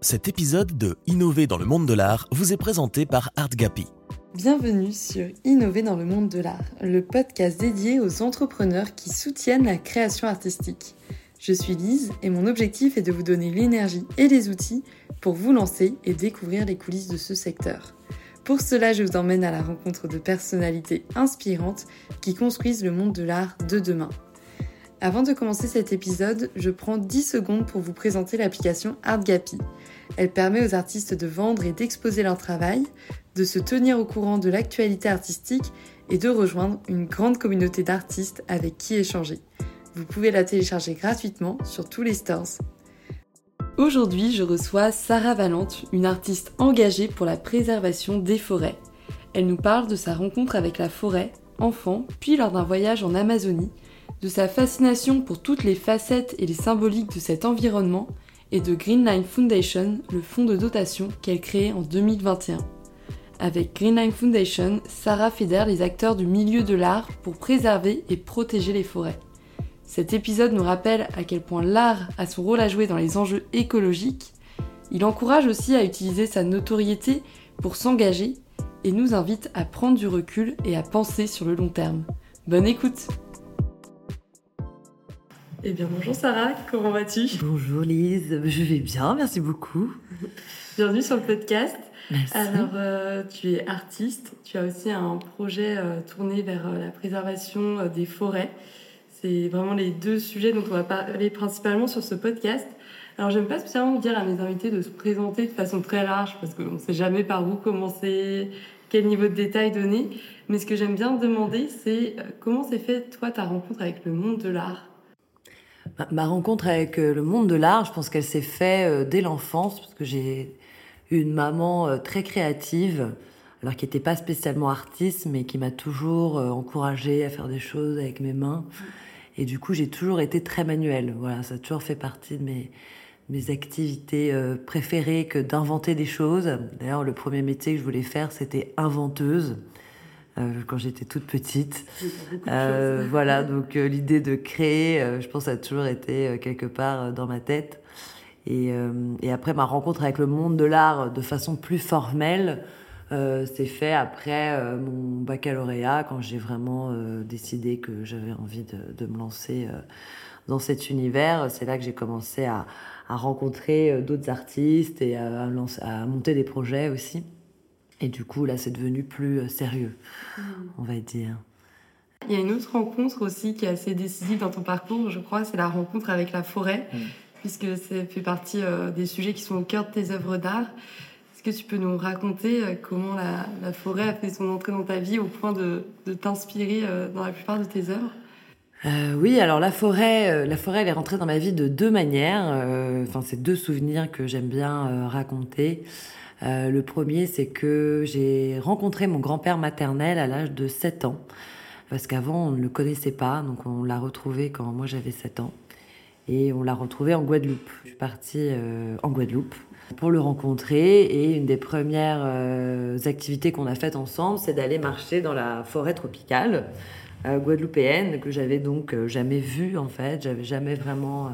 Cet épisode de Innover dans le monde de l'art vous est présenté par ArtGapi. Bienvenue sur Innover dans le monde de l'art, le podcast dédié aux entrepreneurs qui soutiennent la création artistique. Je suis Lise et mon objectif est de vous donner l'énergie et les outils pour vous lancer et découvrir les coulisses de ce secteur. Pour cela, je vous emmène à la rencontre de personnalités inspirantes qui construisent le monde de l'art de demain. Avant de commencer cet épisode, je prends 10 secondes pour vous présenter l'application ArtGapi. Elle permet aux artistes de vendre et d'exposer leur travail, de se tenir au courant de l'actualité artistique et de rejoindre une grande communauté d'artistes avec qui échanger. Vous pouvez la télécharger gratuitement sur tous les stores. Aujourd'hui, je reçois Sarah Valente, une artiste engagée pour la préservation des forêts. Elle nous parle de sa rencontre avec la forêt, enfant, puis lors d'un voyage en Amazonie, de sa fascination pour toutes les facettes et les symboliques de cet environnement et de Greenline Foundation, le fonds de dotation qu'elle crée en 2021. Avec Greenline Foundation, Sarah fédère les acteurs du milieu de l'art pour préserver et protéger les forêts. Cet épisode nous rappelle à quel point l'art a son rôle à jouer dans les enjeux écologiques. Il encourage aussi à utiliser sa notoriété pour s'engager et nous invite à prendre du recul et à penser sur le long terme. Bonne écoute eh bien, bonjour Sarah, comment vas-tu? Bonjour Lise, je vais bien, merci beaucoup. Bienvenue sur le podcast. Merci. Alors, euh, tu es artiste, tu as aussi un projet euh, tourné vers euh, la préservation des forêts. C'est vraiment les deux sujets dont on va parler principalement sur ce podcast. Alors, j'aime pas spécialement dire à mes invités de se présenter de façon très large parce qu'on ne sait jamais par où commencer, quel niveau de détail donner. Mais ce que j'aime bien demander, c'est comment s'est fait, toi, ta rencontre avec le monde de l'art? Ma rencontre avec euh, le monde de l'art, je pense qu'elle s'est faite euh, dès l'enfance, parce que j'ai eu une maman euh, très créative, alors qui n'était pas spécialement artiste, mais qui m'a toujours encouragée à faire des choses avec mes mains. Et du coup, j'ai toujours été très manuelle. Voilà, ça a toujours fait partie de mes, mes activités préférées que d'inventer des choses. D'ailleurs, le premier métier que je voulais faire, c'était inventeuse. Euh, quand j'étais toute petite. Euh, voilà, donc euh, l'idée de créer, je pense, a toujours été quelque part dans ma tête. Et, et, après ma rencontre avec le monde de l'art de façon plus formelle, c'est fait après mon baccalauréat, quand j'ai vraiment décidé que j'avais envie de, de, me lancer dans cet univers. C'est là que j'ai commencé à, à rencontrer d'autres artistes et à, à monter des projets aussi. Et du coup, là, c'est devenu plus euh, sérieux, mm. on va dire. Il y a une autre rencontre aussi qui est assez décisive dans ton parcours, je crois, c'est la rencontre avec la forêt, mm. puisque ça fait partie euh, des sujets qui sont au cœur de tes œuvres d'art. Est-ce que tu peux nous raconter euh, comment la, forêt a fait son entrée dans ta vie au point de, t'inspirer dans la plupart de tes œuvres? Oui, alors la forêt, la forêt, elle est rentrée dans ma vie de deux manières. Enfin, c'est deux souvenirs que j'aime bien raconter. Euh, le premier, c'est que j'ai rencontré mon grand-père maternel à l'âge de 7 ans. Parce qu'avant, on ne le connaissait pas. Donc, on l'a retrouvé quand moi j'avais 7 ans. Et on l'a retrouvé en Guadeloupe. Je suis partie euh, en Guadeloupe pour le rencontrer. Et une des premières euh, activités qu'on a faites ensemble, c'est d'aller marcher dans la forêt tropicale guadeloupéenne, que j'avais donc jamais vue en fait. J'avais jamais vraiment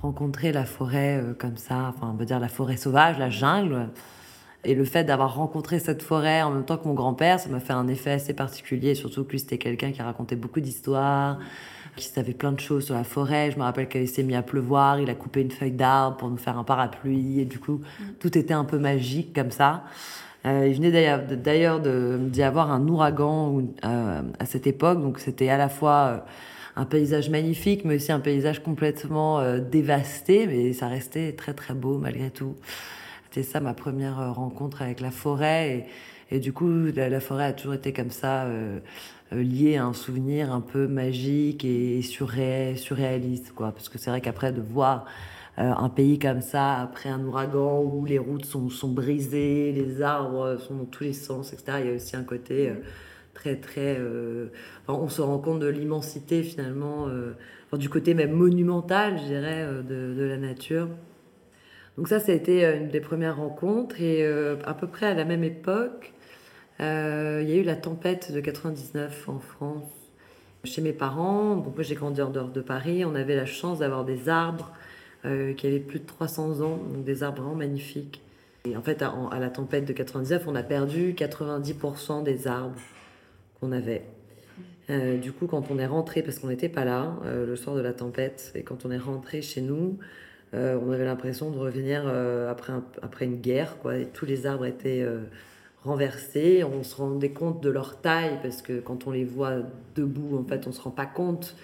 rencontré la forêt comme ça. Enfin, on va dire la forêt sauvage, la jungle. Et le fait d'avoir rencontré cette forêt en même temps que mon grand-père, ça m'a fait un effet assez particulier, surtout que lui, c'était quelqu'un qui racontait beaucoup d'histoires, qui savait plein de choses sur la forêt. Je me rappelle qu'il s'est mis à pleuvoir, il a coupé une feuille d'arbre pour nous faire un parapluie, et du coup, tout était un peu magique comme ça. Euh, il venait d'ailleurs d'y avoir un ouragan euh, à cette époque, donc c'était à la fois euh, un paysage magnifique, mais aussi un paysage complètement dévasté, mais ça restait très très beau malgré tout. C'était ça ma première euh, rencontre avec la forêt. Et, du coup, la, forêt a toujours été comme ça, euh, euh, liée à un souvenir un peu magique et surréaliste. Quoi. Parce que c'est vrai qu'après, de voir un pays comme ça, après un ouragan où les routes sont, sont, brisées, les arbres sont dans tous les sens, etc., il y a aussi un côté très, très. on se rend compte de l'immensité finalement, du côté même monumental, je dirais, de la nature. Donc ça, ça a été euh, une des premières rencontres. Et euh, à peu près à la même époque, euh, il y a eu la tempête de 99 en France. Chez mes parents, donc moi j'ai grandi en dehors de Paris, on avait la chance d'avoir des arbres qui avait plus de 300 ans, donc des arbres vraiment magnifiques. Et en fait, à, la tempête de 99, on a perdu 90% des arbres qu'on avait. Du coup, quand on est rentré, parce qu'on n'était pas là le soir de la tempête, et quand on est rentré chez nous, euh, on avait l'impression de revenir après, après une guerre, quoi. Et tous les arbres étaient renversés. On se rendait compte de leur taille, parce que quand on les voit debout, en fait, on se rend pas compte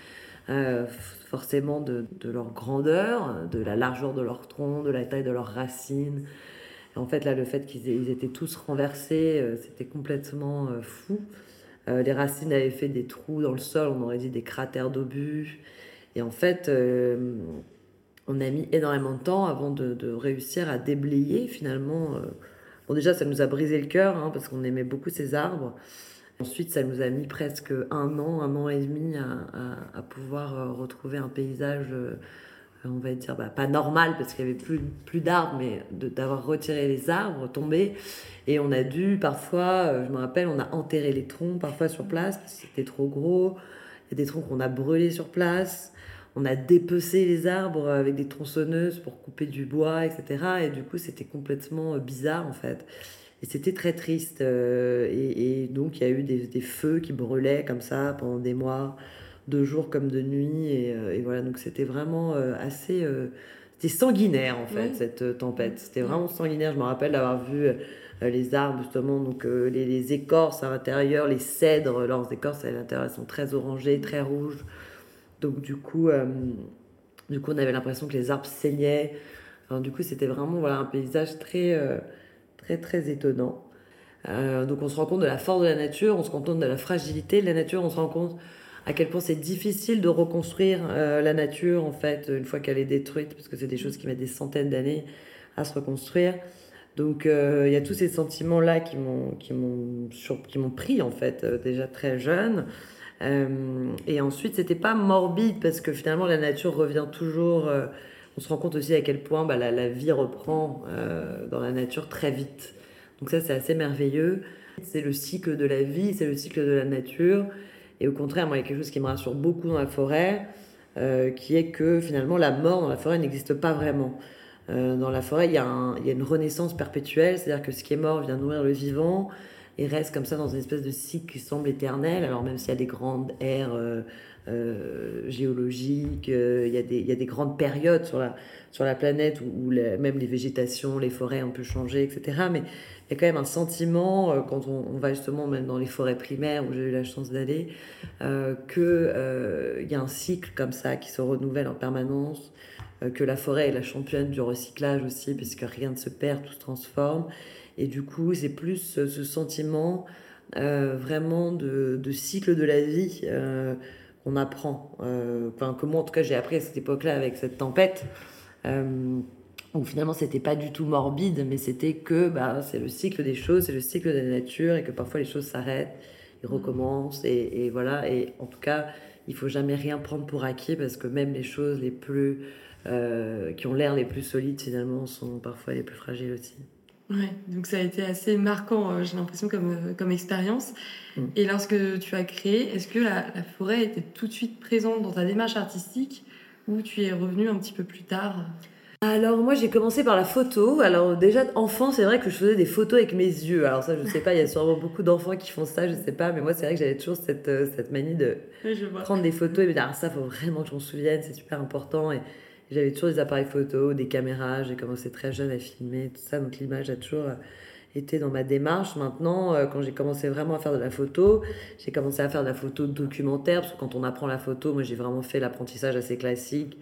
forcément de, de, leur grandeur, de la largeur de leur tronc, de la taille de leurs racines. en fait, là, le fait qu'ils étaient tous renversés, c'était complètement fou. Euh, les racines avaient fait des trous dans le sol, on aurait dit des cratères d'obus. Et en fait, euh, on a mis énormément de temps avant de, réussir à déblayer finalement. Euh. Bon, déjà, ça nous a brisé le cœur hein, parce qu'on aimait beaucoup ces arbres. Ensuite, ça nous a mis presque un an, un an et demi à pouvoir retrouver un paysage on va dire, bah, pas normal parce qu'il y avait plus, plus d'arbres, mais d'avoir retiré les arbres tombés. Et on a dû parfois, euh, je me rappelle, on a enterré les troncs parfois sur place parce que c'était trop gros. Il y a des troncs qu'on a brûlés sur place. On a dépecé les arbres avec des tronçonneuses pour couper du bois, etc. Et du coup, c'était complètement euh, bizarre en fait. Et c'était très triste. Euh, et, donc, il y a eu des, des feux qui brûlaient comme ça pendant des mois de jour comme de nuit. Et, euh, voilà, donc c'était vraiment assez. C'était sanguinaire en fait, cette tempête. C'était vraiment sanguinaire. Je me rappelle d'avoir vu les arbres justement, donc les, écorces à l'intérieur, les cèdres, leurs écorces à l'intérieur sont très orangées, très rouges. Donc du coup, du coup on avait l'impression que les arbres saignaient. du coup, c'était vraiment voilà, un paysage très, très, très étonnant. donc on se rend compte de la force de la nature, on se rend compte de la fragilité de la nature, on se rend compte à quel point c'est difficile de reconstruire euh, la nature en fait une fois qu'elle est détruite parce que c'est des choses qui mettent des centaines d'années à se reconstruire. Donc euh, il y a tous ces sentiments là qui m'ont pris en fait euh, déjà très jeune. Et ensuite c'était pas morbide parce que finalement la nature revient toujours. on se rend compte aussi à quel point bah, la, vie reprend dans la nature très vite. Donc ça c'est assez merveilleux. C'est le cycle de la vie, c'est le cycle de la nature. Et au contraire, moi, il y a quelque chose qui me rassure beaucoup dans la forêt, euh, qui est que finalement, la mort dans la forêt n'existe pas vraiment. Euh, dans la forêt, il y, a une renaissance perpétuelle, c'est-à-dire que ce qui est mort vient nourrir le vivant et reste comme ça dans une espèce de cycle qui semble éternel. Alors même s'il y a des grandes ères euh, géologiques, il, y a des, il y a des grandes périodes sur la, sur la planète où, même les végétations, les forêts ont pu changer, etc. Mais il y a quand même un sentiment, euh, quand on, va justement même dans les forêts primaires où j'ai eu la chance d'aller, euh, qu'il euh, y a un cycle comme ça qui se renouvelle en permanence, euh, que la forêt est la championne du recyclage aussi, puisque rien ne se perd, tout se transforme. Et du coup, c'est plus ce sentiment vraiment de, de, cycle de la vie qu'on apprend. Enfin, que moi, en tout cas, j'ai appris à cette époque-là avec cette tempête. Donc finalement, c'était pas du tout morbide, mais c'était que bah, c'est le cycle des choses, c'est le cycle de la nature, et que parfois les choses s'arrêtent, ils mm. recommencent, et, voilà. Et en tout cas, il faut jamais rien prendre pour acquis, parce que même les choses les plus euh, qui ont l'air les plus solides, finalement, sont parfois les plus fragiles aussi. Ouais, donc ça a été assez marquant, euh, j'ai l'impression, comme, euh, comme expérience. Mm. Et lorsque tu as créé, est-ce que la, la, forêt était tout de suite présente dans ta démarche artistique ou tu es revenu un petit peu plus tard? Alors moi j'ai commencé par la photo. Alors déjà enfant c'est vrai que je faisais des photos avec mes yeux. Alors ça je sais pas, il y a sûrement beaucoup d'enfants qui font ça, je sais pas, mais moi c'est vrai que j'avais toujours cette, euh, cette manie de prendre des photos et me dire ah, ça faut vraiment que je m'en souvienne, c'est super important. Et j'avais toujours des appareils photos, des caméras, j'ai commencé très jeune à filmer, tout ça, donc l'image a toujours euh, été dans ma démarche. Maintenant, euh, quand j'ai commencé vraiment à faire de la photo, j'ai commencé à faire de la photo documentaire, parce que quand on apprend la photo, moi j'ai vraiment fait l'apprentissage assez classique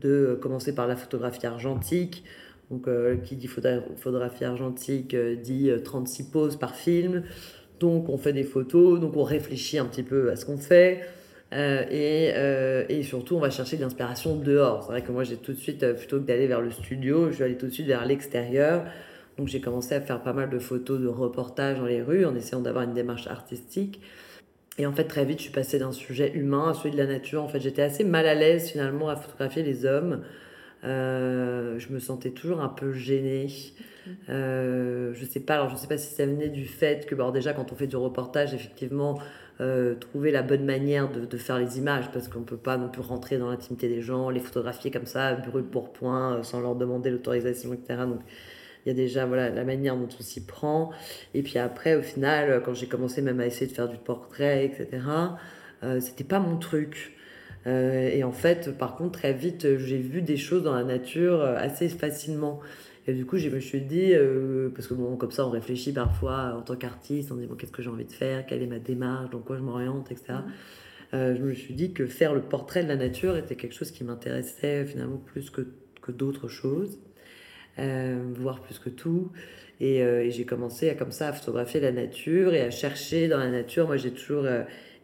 de commencer par la photographie argentique. Donc, euh, qui dit photographie argentique euh, dit 36 euh, poses par film. Donc, on fait des photos, donc on réfléchit un petit peu à ce qu'on fait. Et, et, surtout, on va chercher de l'inspiration dehors. C'est vrai que moi, j'ai tout de suite, plutôt que d'aller vers le studio, je vais aller tout de suite vers l'extérieur. Donc, j'ai commencé à faire pas mal de photos de reportages dans les rues en essayant d'avoir une démarche artistique. Et en fait, très vite, je suis passée d'un sujet humain à celui de la nature. En fait, j'étais assez mal à l'aise finalement à photographier les hommes. Euh, je me sentais toujours un peu gênée. Euh, je sais pas, alors je sais pas si ça venait du fait que, bon, déjà, quand on fait du reportage, effectivement, euh, trouver la bonne manière de, de, faire les images, parce qu'on peut pas non plus rentrer dans l'intimité des gens, les photographier comme ça, brûle pour point, sans leur demander l'autorisation, etc. Donc, il y a déjà voilà, la manière dont on s'y prend. Et puis après, au final, quand j'ai commencé même à essayer de faire du portrait, etc., euh, c'était pas mon truc. Euh, et en fait, par contre, très vite, j'ai vu des choses dans la nature euh, assez facilement. Et du coup, je me suis dit, euh, parce que bon, comme ça, on réfléchit parfois en tant qu'artiste, on dit, bon, qu'est-ce que j'ai envie de faire, quelle est ma démarche, dans quoi je m'oriente, etc. Mmh. Euh, je me suis dit que faire le portrait de la nature était quelque chose qui m'intéressait finalement plus que, que d'autres choses, euh, voire plus que tout. Et, et j'ai commencé à, comme ça à photographier la nature et à chercher dans la nature. Moi, j'ai toujours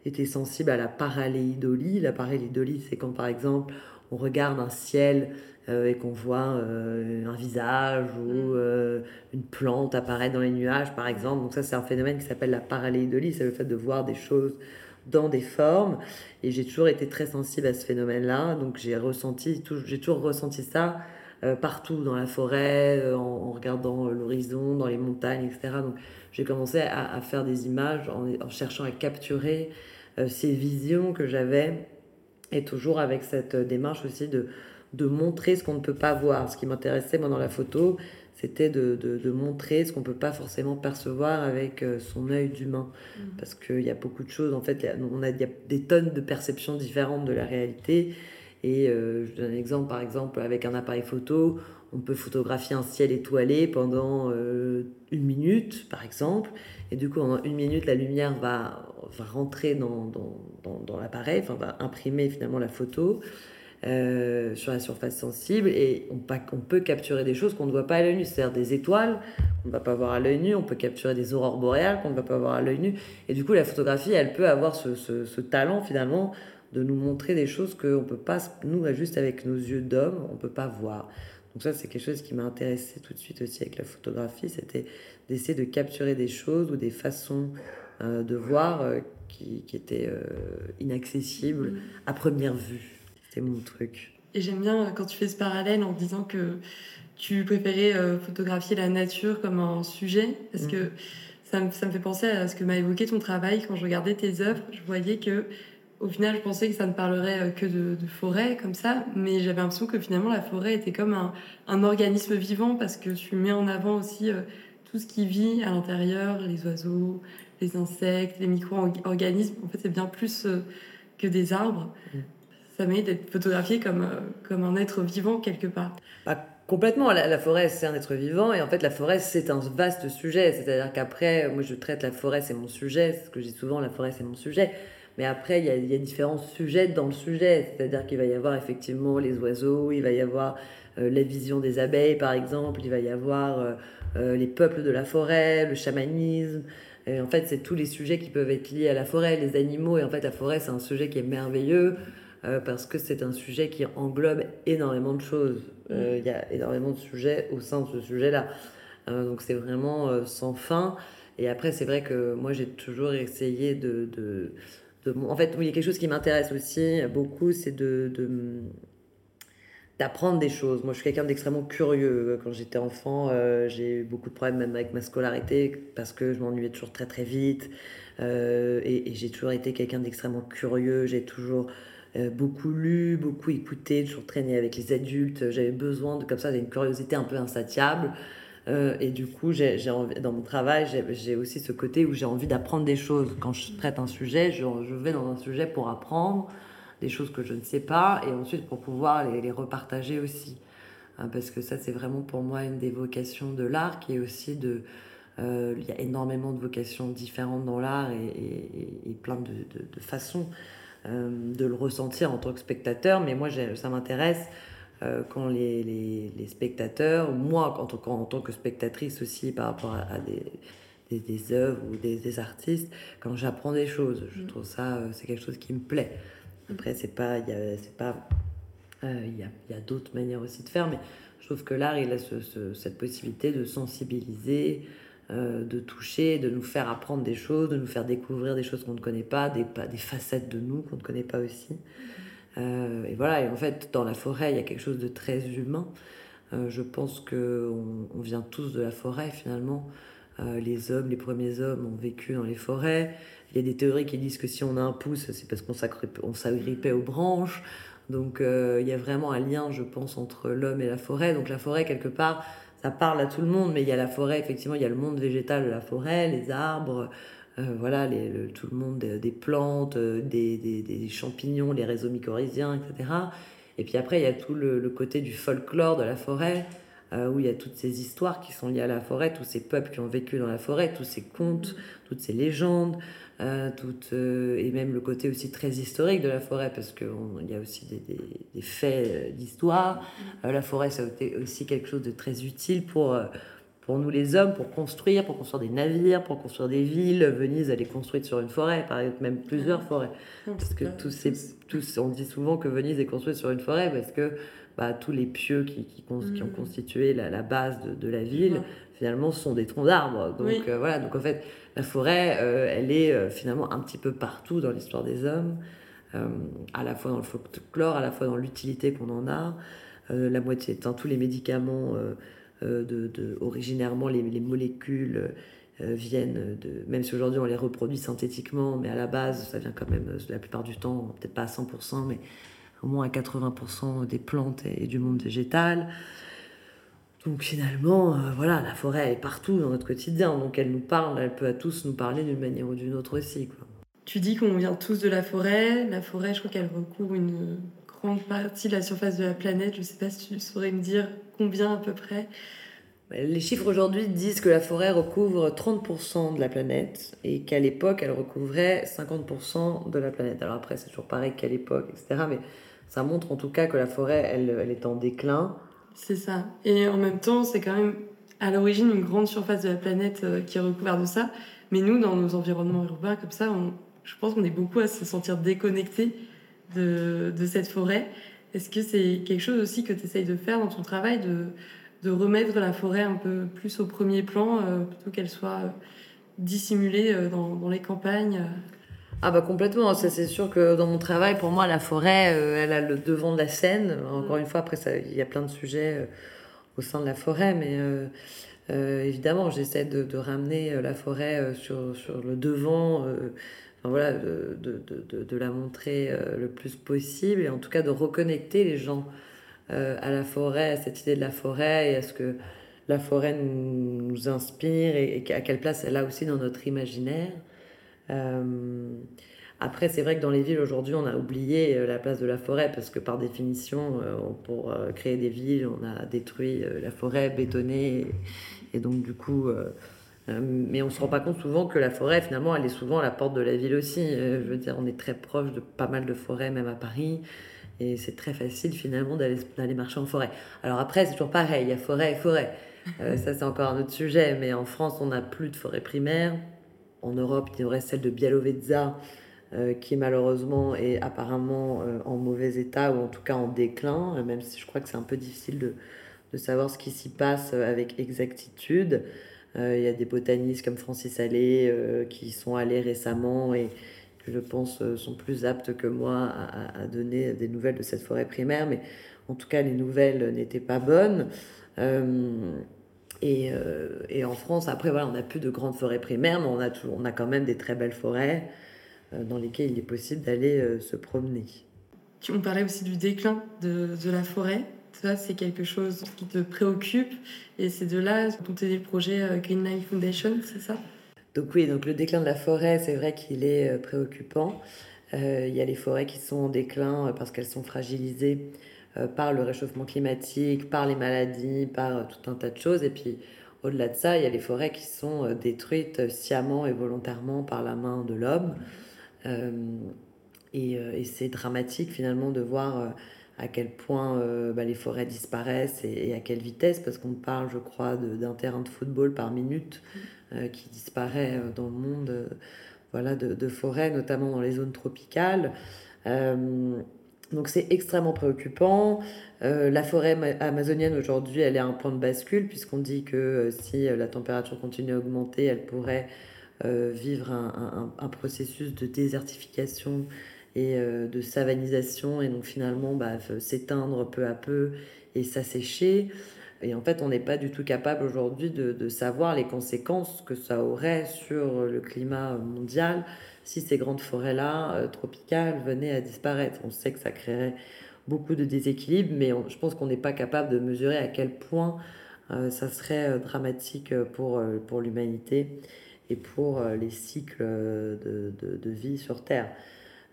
était sensible à la paraléidolie. La paraléidolie, c'est quand, par exemple, on regarde un ciel euh, et qu'on voit euh, un visage ou mm. euh, une plante apparaître dans les nuages, par exemple. Donc ça, c'est un phénomène qui s'appelle la paraléidolie. C'est le fait de voir des choses dans des formes. Et j'ai toujours été très sensible à ce phénomène-là. Donc j'ai ressenti, j'ai toujours ressenti ça partout, dans la forêt, en, regardant l'horizon, dans les montagnes, etc. Donc j'ai commencé à, à, faire des images en, en cherchant à capturer ces visions que j'avais, et toujours avec cette démarche aussi de, de montrer ce qu'on ne peut pas voir. Ce qui m'intéressait, moi, dans la photo, c'était de, de, montrer ce qu'on ne peut pas forcément percevoir avec euh, son œil d'humain. Mmh. Parce qu'il y a beaucoup de choses, en fait, on a, il y a des tonnes de perceptions différentes de la réalité. Et euh, je donne un exemple, par exemple, avec un appareil photo, on peut photographier un ciel étoilé pendant une minute, par exemple. Et du coup, en une minute, la lumière va, va rentrer dans, dans, dans, l'appareil, enfin, va imprimer finalement la photo euh, sur la surface sensible. Et on, on peut capturer des choses qu'on ne voit pas à l'œil nu, c'est-à-dire des étoiles qu'on ne va pas voir à l'œil nu. On peut capturer des aurores boréales qu'on ne va pas voir à l'œil nu. Et du coup, la photographie, elle peut avoir ce, ce, ce talent finalement de nous montrer des choses qu'on ne peut pas, nous, juste avec nos yeux d'homme, on ne peut pas voir. Donc ça, c'est quelque chose qui m'a intéressé tout de suite aussi avec la photographie, c'était d'essayer de capturer des choses ou des façons euh, de voir euh, qui, qui, étaient euh, inaccessibles mm. à première vue. C'était mon truc. Et j'aime bien quand tu fais ce parallèle en disant que tu préférais photographier la nature comme un sujet, parce que mm. ça me, ça me, fait penser à ce que m'a évoqué ton travail. Quand je regardais tes œuvres, je voyais que au final, je pensais que ça ne parlerait euh, que de, de forêt comme ça, mais j'avais l'impression que finalement la forêt était comme un, un, organisme vivant parce que tu mets en avant aussi euh, tout ce qui vit à l'intérieur, les oiseaux, les insectes, les micro-organismes. En fait, c'est bien plus euh, que des arbres. Mm. Ça mérite d'être photographié comme, comme un être vivant quelque part. Bah, complètement, la, forêt c'est un être vivant et en fait la forêt c'est un vaste sujet. C'est-à-dire qu'après, moi je traite la forêt c'est mon sujet, c'est ce que je dis souvent, la forêt c'est mon sujet. Mais après, il y, a, différents sujets dans le sujet. C'est-à-dire qu'il va y avoir effectivement les oiseaux, il va y avoir euh, la vision des abeilles, par exemple, il va y avoir euh, euh, les peuples de la forêt, le chamanisme. Et en fait, c'est tous les sujets qui peuvent être liés à la forêt, les animaux. Et en fait, la forêt, c'est un sujet qui est merveilleux parce que c'est un sujet qui englobe énormément de choses. Il y a énormément de sujets au sein de ce sujet-là. donc, c'est vraiment sans fin. Et après, c'est vrai que moi, j'ai toujours essayé de, de en fait, il y a quelque chose qui m'intéresse aussi beaucoup, c'est de, d'apprendre des choses. Moi, je suis quelqu'un d'extrêmement curieux. Quand j'étais enfant, euh, j'ai eu beaucoup de problèmes même avec ma scolarité parce que je m'ennuyais toujours très très vite. Euh, et, j'ai toujours été quelqu'un d'extrêmement curieux. J'ai toujours euh, beaucoup lu, beaucoup écouté, toujours traîné avec les adultes. J'avais besoin de comme ça, d'une curiosité un peu insatiable. Euh, et du coup, j'ai, dans mon travail, j'ai, aussi ce côté où j'ai envie d'apprendre des choses. Quand je traite un sujet, je, je, vais dans un sujet pour apprendre des choses que je ne sais pas et ensuite pour pouvoir les, les repartager aussi. Hein, parce que ça, c'est vraiment pour moi une des vocations de l'art qui est aussi de. Euh, il y a énormément de vocations différentes dans l'art et, et, et plein de, de, façons euh, de le ressentir en tant que spectateur. Mais moi, ça m'intéresse euh, quand les, les, les, spectateurs, moi en tant, en tant, que spectatrice aussi par rapport à, des, des, des, œuvres ou des, des artistes, quand j'apprends des choses, je mm. trouve ça, euh, c'est quelque chose qui me plaît. Après, c'est pas, il y a, euh, a, a d'autres manières aussi de faire, mais je trouve que l'art, il a ce, ce, cette possibilité de sensibiliser, euh, de toucher, de nous faire apprendre des choses, de nous faire découvrir des choses qu'on ne connaît pas, des, des facettes de nous qu'on ne connaît pas aussi. Euh, et voilà, et en fait, dans la forêt, il y a quelque chose de très humain. je pense qu'on on vient tous de la forêt finalement. les hommes, les premiers hommes ont vécu dans les forêts. Il y a des théories qui disent que si on a un pouce, c'est parce qu'on s'agrippait aux branches. Donc il y a vraiment un lien, je pense, entre l'homme et la forêt. Donc la forêt, quelque part, ça parle à tout le monde, mais il y a la forêt, effectivement, il y a le monde végétal de la forêt, les arbres, euh, voilà, tout le monde des, plantes, euh, des, champignons, les réseaux mycorhiziens, etc. Et puis après, il y a tout le, côté du folklore de la forêt, euh, où il y a toutes ces histoires qui sont liées à la forêt, tous ces peuples qui ont vécu dans la forêt, tous ces contes, toutes ces légendes, euh, euh, et même le côté aussi très historique de la forêt, parce qu'il y a aussi des, faits euh, d'histoire. la forêt, ça a été aussi quelque chose de très utile pour, pour nous les hommes, pour construire, pour construire des navires, pour construire des villes. Venise, elle est construite sur une forêt, par exemple, même plusieurs forêts. Parce que tous ces, tous, on dit souvent que Venise est construite sur une forêt, parce que bah, tous les pieux qui, qui, ont mm. constitué la, base de, la ville, finalement, sont des troncs d'arbres. Donc voilà, donc en fait, la forêt, euh, elle est euh, finalement un petit peu partout dans l'histoire des hommes, euh, à la fois dans le folklore, à la fois dans l'utilité qu'on en a. la moitié étant tous les médicaments, de, originairement les, molécules viennent de, même si aujourd'hui on les reproduit synthétiquement, mais à la base ça vient quand même la plupart du temps, peut-être pas à 100%, mais au moins à 80% des plantes et du monde végétal. Donc finalement, euh, voilà, la forêt elle est partout dans notre quotidien, donc elle nous parle, elle peut à tous nous parler d'une manière ou d'une autre aussi. Quoi. Tu dis qu'on vient tous de la forêt. La forêt, je crois qu'elle recouvre une grande partie de la surface de la planète. Je ne sais pas si tu saurais me dire combien à peu près. Les chiffres aujourd'hui disent que la forêt recouvre 30% de la planète et qu'à l'époque, elle recouvrait 50% de la planète. Alors après, c'est toujours pareil qu'à l'époque, etc. Mais ça montre en tout cas que la forêt, elle, elle est en déclin. C'est ça. Et en même temps, c'est quand même à l'origine une grande surface de la planète euh, qui est recouverte de ça. Mais nous, dans nos environnements urbains comme ça, je pense qu'on est beaucoup à se sentir déconnecté de, de cette forêt. Est-ce que c'est quelque chose aussi que tu essayes de faire dans ton travail, de, de, remettre la forêt un peu plus au premier plan, euh, plutôt qu'elle soit euh, dissimulée dans, dans les campagnes ah bah complètement, c'est sûr que dans mon travail, pour moi, la forêt, euh, elle a le devant de la scène. Encore une fois, après, il y a plein de sujets euh, au sein de la forêt, mais euh, évidemment, j'essaie de, ramener la forêt sur, sur le devant, voilà, de, de, de, la montrer le plus possible, et en tout cas de reconnecter les gens à la forêt, à cette idée de la forêt, et à ce que la forêt nous, inspire, et, et à quelle place elle a aussi dans notre imaginaire. Euh, après, c'est vrai que dans les villes aujourd'hui, on a oublié euh, la place de la forêt parce que par définition, euh, pour créer des villes, on a détruit la forêt, bétonné. Et donc, du coup, mais on se rend pas compte souvent que la forêt, finalement, elle est souvent à la porte de la ville aussi. je veux dire, on est très proche de pas mal de forêts, même à Paris. Et c'est très facile, finalement, d'aller marcher en forêt. Alors après, c'est toujours pareil, il y a forêt et forêt. ça, c'est encore un autre sujet. Mais en France, on n'a plus de forêt primaire en Europe, il y aurait celle de Bialovezza, euh, qui malheureusement est apparemment euh, en mauvais état ou en tout cas en déclin, euh, même si je crois que c'est un peu difficile de, savoir ce qui s'y passe avec exactitude. Il y a des botanistes comme Francis Allais qui sont allés récemment et je pense sont plus aptes que moi à, donner des nouvelles de cette forêt primaire, mais en tout cas les nouvelles n'étaient pas bonnes. Euh, et, en France, après, voilà, on n'a plus de grandes forêts primaires, mais on a, on a quand même des très belles forêts euh, dans lesquelles il est possible d'aller euh, se promener. On parlait aussi du déclin de, de la forêt. Ça, c'est quelque chose qui te préoccupe. Et c'est de là dont est le projet Green Life Foundation, c'est ça? Donc oui, donc le déclin de la forêt, c'est vrai qu'il est préoccupant. Il y a les forêts qui sont en déclin parce qu'elles sont fragilisées par le réchauffement climatique, par les maladies, par euh, tout un tas de choses. Et puis, au-delà de ça, il y a les forêts qui sont euh, détruites sciemment et volontairement par la main de l'homme. et, c'est dramatique finalement de voir à quel point bah, les forêts disparaissent et, à quelle vitesse, parce qu'on parle, je crois, d'un terrain de football par minute qui disparaît dans le monde voilà, de, forêts, notamment dans les zones tropicales. Donc c'est extrêmement préoccupant. Euh, la forêt amazonienne aujourd'hui, elle est à un point de bascule puisqu'on dit que euh, si euh, la température continue à augmenter, elle pourrait vivre un, processus de désertification et de savanisation et donc finalement bah, s'éteindre peu à peu et s'assécher. Et en fait, on n'est pas du tout capable aujourd'hui de, savoir les conséquences que ça aurait sur le climat mondial si ces grandes forêts-là, euh, tropicales, venaient à disparaître. On sait que ça créerait beaucoup de déséquilibres, mais je pense qu'on n'est pas capable de mesurer à quel point euh, ça serait euh, dramatique pour, pour l'humanité et pour les cycles de, de, vie sur Terre.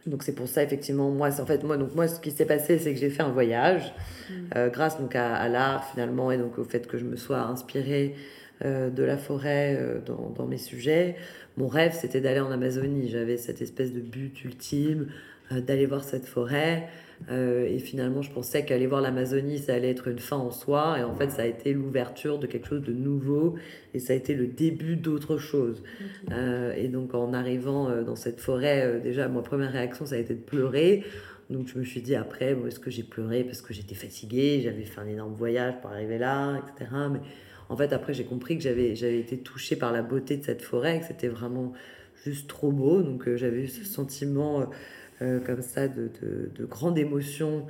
Donc c'est pour ça effectivement moi en fait moi donc moi ce qui s'est passé c'est que j'ai fait un voyage mmh. grâce donc à, à l'art finalement et donc au fait que je me sois inspirée de la forêt dans, dans, mes sujets mon rêve, c'était d'aller en Amazonie. J'avais cette espèce de but ultime euh, d'aller voir cette forêt. Euh, et finalement, je pensais qu'aller voir l'Amazonie, ça allait être une fin en soi. Et en fait, ça a été l'ouverture de quelque chose de nouveau. Et ça a été le début d'autre chose. Euh, et donc, en arrivant dans cette forêt, déjà, ma première réaction, ça a été de pleurer. Donc, je me suis dit après, est-ce que j'ai pleuré parce que j'étais fatiguée? J'avais fait un énorme voyage pour arriver là, etc. Mais en fait, après, j'ai compris que j'avais, été touchée par la beauté de cette forêt, que c'était vraiment juste trop beau. Donc, euh, j'avais eu ce sentiment euh, euh, comme ça de, de, grande émotion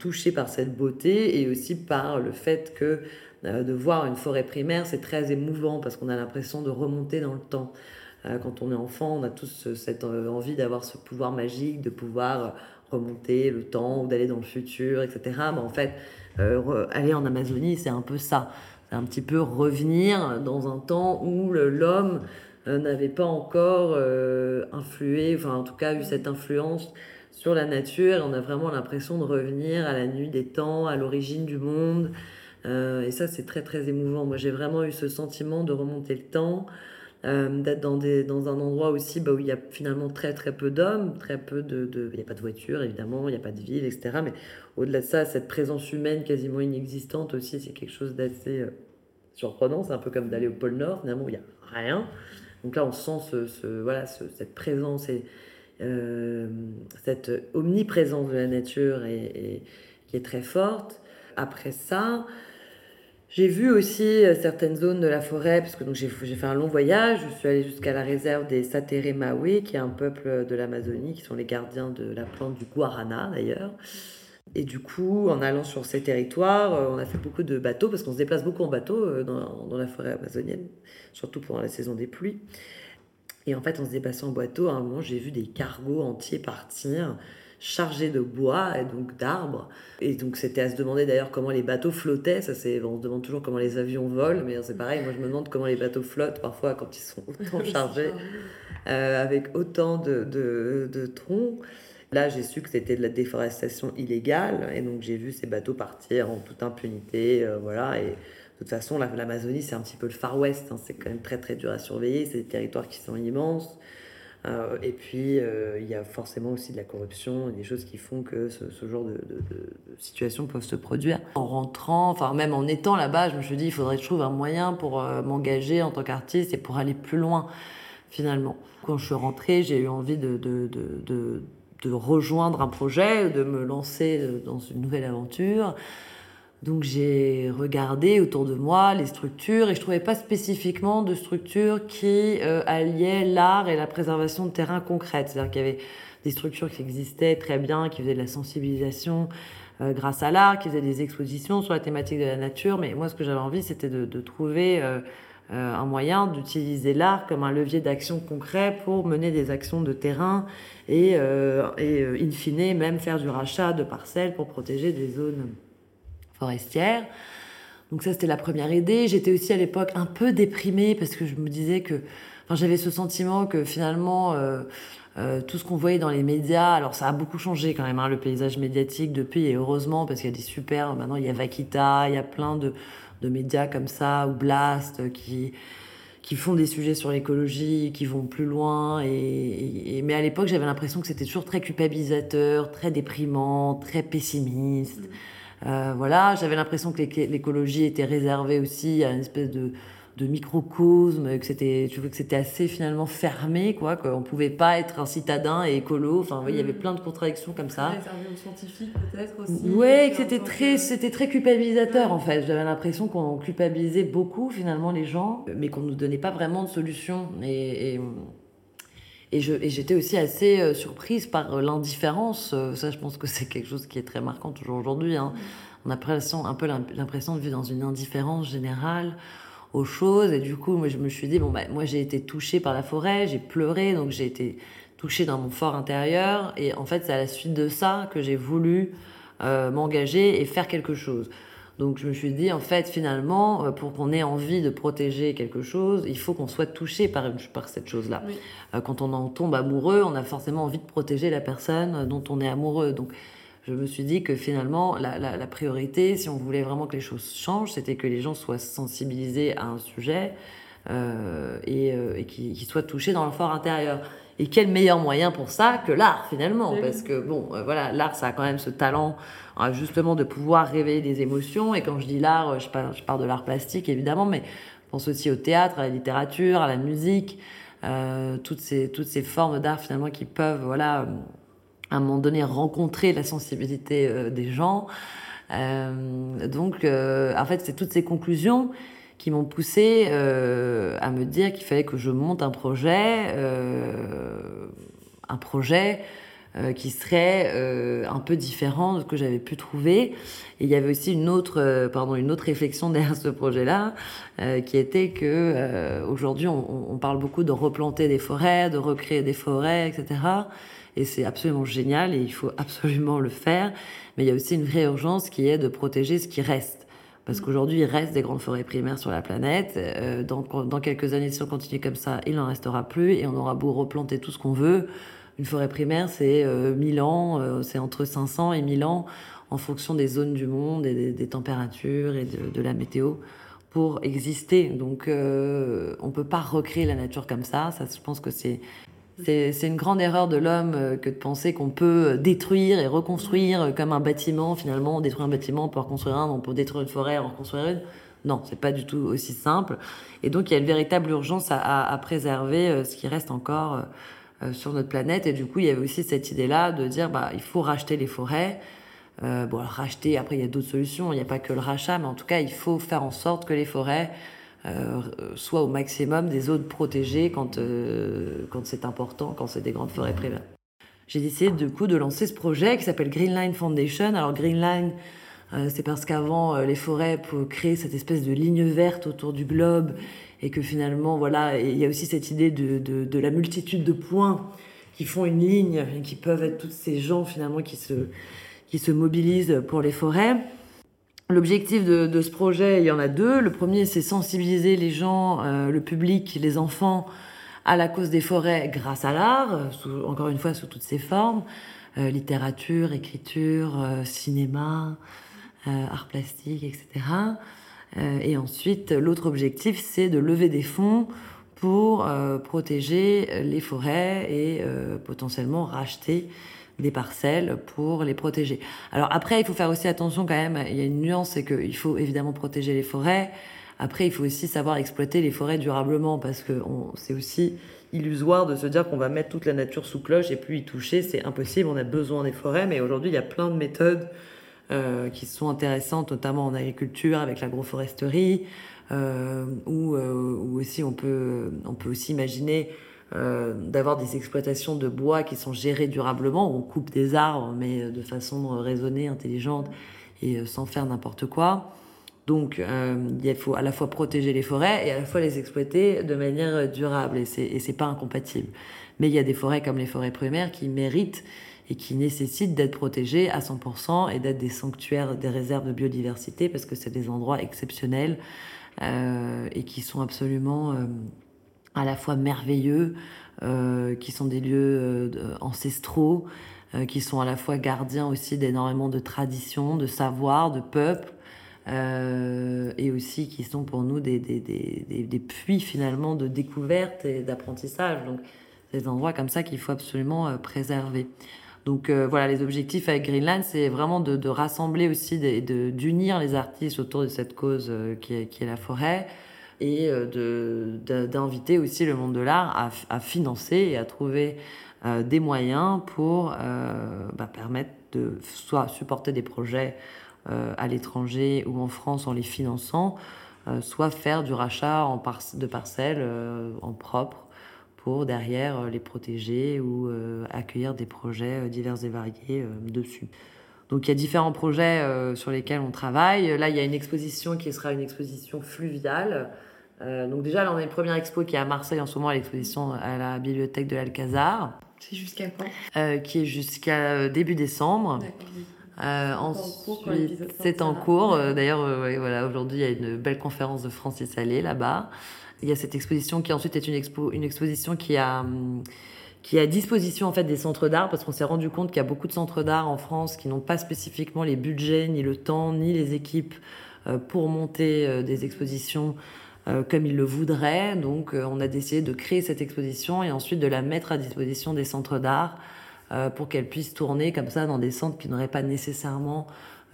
touchée par cette beauté et aussi par le fait que de voir une forêt primaire, c'est très émouvant parce qu'on a l'impression de remonter dans le temps. quand on est enfant, on a tous cette envie d'avoir ce pouvoir magique, de pouvoir remonter le temps ou d'aller dans le futur, etc. Mais en fait, aller en Amazonie, c'est un peu ça un petit peu revenir dans un temps où l'homme euh, n'avait pas encore euh, influé, enfin en tout cas eu cette influence sur la nature. On a vraiment l'impression de revenir à la nuit des temps, à l'origine du monde. Euh, et ça, c'est très très émouvant. Moi, j'ai vraiment eu ce sentiment de remonter le temps, d'être dans, dans un endroit aussi bah, où il y a finalement très très peu d'hommes, très peu de, de... Il n'y a pas de voiture, évidemment, il n'y a pas de ville, etc. Mais au-delà de ça, cette présence humaine quasiment inexistante aussi, c'est quelque chose d'assez euh, surprenant. C'est un peu comme d'aller au pôle Nord, finalement, où il n'y a rien. Donc là, on sent ce, voilà, cette présence et euh, cette omniprésence de la nature et, qui est très forte. Après ça, j'ai vu aussi euh, certaines zones de la forêt, puisque donc j'ai fait un long voyage. Je suis allée jusqu'à la réserve des Satere Maui, qui est un peuple de l'Amazonie, qui sont les gardiens de la plante du guarana d'ailleurs. Et du coup, en allant sur ces territoires, euh, on a fait beaucoup de bateaux, parce qu'on se déplace beaucoup en bateau euh, dans, dans, la forêt amazonienne, surtout pendant la saison des pluies. Et en fait, en se déplaçant en bateau, à un moment, j'ai vu des cargos entiers partir, chargés de bois et donc d'arbres. Et donc, c'était à se demander d'ailleurs comment les bateaux flottaient. Ça, c'est, on se demande toujours comment les avions volent, mais c'est pareil. Moi, je me demande comment les bateaux flottent parfois quand ils sont autant chargés, euh, avec autant de, de, de troncs. Là, j'ai su que c'était de la déforestation illégale, et donc j'ai vu ces bateaux partir en toute impunité, euh, voilà. Et de toute façon, l'Amazonie, c'est un petit peu le Far West, hein. c'est quand même très très dur à surveiller, c'est des territoires qui sont immenses. Euh, et puis, euh, il y a forcément aussi de la corruption, des choses qui font que ce, genre de, de, situations peuvent se produire. En rentrant, enfin même en étant là-bas, je me suis dit, il faudrait que je trouve un moyen pour m'engager en tant qu'artiste et pour aller plus loin, finalement. Quand je suis rentrée, j'ai eu envie de, de de rejoindre un projet, de me lancer euh, dans une nouvelle aventure. Donc j'ai regardé autour de moi les structures et je trouvais pas spécifiquement de structures qui euh, alliaient l'art et la préservation de terrains concrètes. C'est-à-dire qu'il y avait des structures qui existaient très bien, qui faisaient de la sensibilisation euh, grâce à l'art, qui faisaient des expositions sur la thématique de la nature. Mais moi, ce que j'avais envie, c'était de, de, trouver euh, un moyen d'utiliser l'art comme un levier d'action concret pour mener des actions de terrain et, euh, et euh, in fine même faire du rachat de parcelles pour protéger des zones forestières. Donc ça c'était la première idée. J'étais aussi à l'époque un peu déprimée parce que je me disais que, enfin j'avais ce sentiment que finalement tout ce qu'on voyait dans les médias, alors ça a beaucoup changé quand même hein, le paysage médiatique depuis et heureusement parce qu'il y a des super, maintenant il y a Vakita, il y a plein de de médias comme ça, ou Blast, qui, qui font des sujets sur l'écologie, qui vont plus loin. Et, mais à l'époque, j'avais l'impression que c'était toujours très culpabilisateur, très déprimant, très pessimiste. Mm. Euh, voilà, j'avais l'impression que l'écologie était réservée aussi à une espèce de de microcosme, que c'était, je que c'était assez finalement fermé, quoi, qu'on pouvait pas être un citadin et écolo. Enfin, il y avait mm. plein de contradictions comme ça. scientifique peut-être aussi. Ouais, que c'était très, c'était très culpabilisateur en fait. J'avais l'impression qu'on culpabilisait beaucoup finalement les gens, mais qu'on nous donnait pas vraiment de solution. Et, et, et, j'étais aussi assez euh, surprise par euh, l'indifférence. Euh, ça, je pense que c'est quelque chose qui est très marquant toujours aujourd'hui. Hein. on a un peu l'impression de vivre dans une indifférence générale aux choses. Et du coup, moi, je me suis dit, bon, bah, moi, j'ai été touchée par la forêt, j'ai pleuré, donc j'ai été touchée dans mon fort intérieur. Et en fait, c'est à la suite de ça que j'ai voulu euh, m'engager et faire quelque chose. Donc je me suis dit, en fait, finalement, euh, pour qu'on ait envie de protéger quelque chose, il faut qu'on soit touché par, par cette chose-là. Euh, quand on en tombe amoureux, on a forcément envie de protéger la personne dont on est amoureux. Donc je me suis dit que finalement, la, priorité, si on voulait vraiment que les choses changent, c'était que les gens soient sensibilisés à un sujet euh, et, euh, qu'ils soient touchés dans leur fort intérieur. Et quel meilleur moyen pour ça que l'art finalement Parce que bon, euh, voilà, l'art, ça a quand même ce talent justement de pouvoir réveiller des émotions. Et quand je dis l'art, je parle, je parle de l'art plastique évidemment, mais je pense aussi au théâtre, à la littérature, à la musique, toutes ces toutes ces formes d'art finalement qui peuvent voilà à un moment donné rencontrer la sensibilité des gens. Donc, en fait, c'est toutes ces conclusions qui m'ont poussé à me dire qu'il fallait que je monte un projet, un projet qui serait un peu différent de ce que j'avais pu trouver. Et il y avait aussi une autre, pardon, une autre réflexion derrière ce projet-là, qui était que aujourd'hui on, on, parle beaucoup de replanter des forêts, de recréer des forêts, etc et c'est absolument génial et il faut absolument le faire. Mais il y a aussi une vraie urgence qui est de protéger ce qui reste. Parce mm. qu'aujourd'hui, il reste des grandes forêts primaires sur la planète. Euh, dans, dans, quelques années, si on continue comme ça, il n'en restera plus et on aura beau replanter tout ce qu'on veut. Une forêt primaire, c'est euh, 1000 ans, euh, c'est entre 500 et 1000 ans en fonction des zones du monde et des, températures et de, de, la météo pour exister. Donc, euh, on peut pas recréer la nature comme ça. Ça, je pense que c'est c'est une grande erreur de l'homme euh, que de penser qu'on peut détruire et reconstruire euh, comme un bâtiment. Finalement, on détruit un bâtiment, on peut reconstruire un, on peut détruire une forêt, en reconstruire une. Non, c'est pas du tout aussi simple. Et donc, il y a une véritable urgence à, préserver euh, ce qui reste encore sur notre planète. Et du coup, il y avait aussi cette idée-là de dire, bah, il faut racheter les forêts. bon, alors, racheter, après, il y a d'autres solutions. Il n'y a pas que le rachat, mais en tout cas, il faut faire en sorte que les forêts euh, soit au maximum des zones protégées quand, euh, quand c'est important, quand c'est des grandes forêts primaires. J'ai décidé du coup de lancer ce projet qui s'appelle Greenline Foundation. Alors Greenline, euh, c'est parce qu'avant les forêts créer cette espèce de ligne verte autour du globe et que finalement voilà, il y a aussi cette idée de, de, de, la multitude de points qui font une ligne et qui peuvent être tous ces gens finalement qui se qui se mobilisent pour les forêts. L'objectif de, ce projet, il y en a deux. Le premier, c'est sensibiliser les gens, euh, le public, les enfants à la cause des forêts grâce à l'art, encore une fois sous toutes ses formes, euh, littérature, écriture, euh, cinéma, art plastique, etc. et ensuite, l'autre objectif, c'est de lever des fonds pour protéger les forêts et potentiellement racheter des parcelles pour les protéger. Alors après, il faut faire aussi attention quand même, il y a une nuance, c'est qu'il faut évidemment protéger les forêts. Après, il faut aussi savoir exploiter les forêts durablement parce que c'est aussi illusoire de se dire qu'on va mettre toute la nature sous cloche et puis y toucher, c'est impossible. On a besoin des forêts, mais aujourd'hui, il y a plein de méthodes euh, qui sont intéressantes, notamment en agriculture avec l'agroforesterie, euh, ou euh, aussi on peut, on peut aussi imaginer euh, d'avoir des exploitations de bois qui sont gérées durablement, où on coupe des arbres, mais de façon raisonnée, intelligente, et euh, sans faire n'importe quoi. Donc, euh, il faut à la fois protéger les forêts et à la fois les exploiter de manière durable, et c'est, et c'est pas incompatible. Mais il y a des forêts comme les forêts primaires qui méritent et qui nécessitent d'être protégées à 100% et d'être des sanctuaires, des réserves de biodiversité, parce que c'est des endroits exceptionnels euh, et qui sont absolument à la fois merveilleux, euh, qui sont des lieux euh, ancestraux, euh, qui sont à la fois gardiens aussi d'énormément de traditions, de savoirs, de peuples, et aussi qui sont pour nous des, des, des, des puits finalement de découverte et d'apprentissage. Donc, des endroits comme ça qu'il faut absolument préserver. Donc voilà, les objectifs avec Greenland, c'est vraiment de, de, rassembler aussi, d'unir les artistes autour de cette cause qui est, qui est la forêt, et euh, d'inviter aussi le monde de l'art à, financer et à trouver euh, des moyens pour euh, bah, permettre de soit supporter des projets à l'étranger ou en France en les finançant, soit faire du rachat en de parcelles en propre pour derrière les protéger ou accueillir des projets divers et variés dessus. Donc il y a différents projets sur lesquels on travaille. Là, il y a une exposition qui sera une exposition fluviale. Donc déjà, là, on a une première expo qui est à Marseille en ce moment, l'exposition à la bibliothèque de l'Alcazar. C'est jusqu'à quand Qui est jusqu'à début décembre. Euh, ensuite, c'est en cours. Euh, d'ailleurs, euh, voilà, aujourd'hui, il y a une belle conférence de Francis Allais là-bas. Il y a cette exposition qui ensuite est une, expo, une exposition qui a, hum, qui a à disposition en fait des centres d'art parce qu'on s'est rendu compte qu'il y a beaucoup de centres d'art en France qui n'ont pas spécifiquement les budgets, ni le temps, ni les équipes pour monter des expositions comme ils le voudraient. Donc, on a décidé de créer cette exposition et ensuite de la mettre à disposition des centres d'art euh, pour qu'elle puisse tourner comme ça dans des centres qui n'auraient pas nécessairement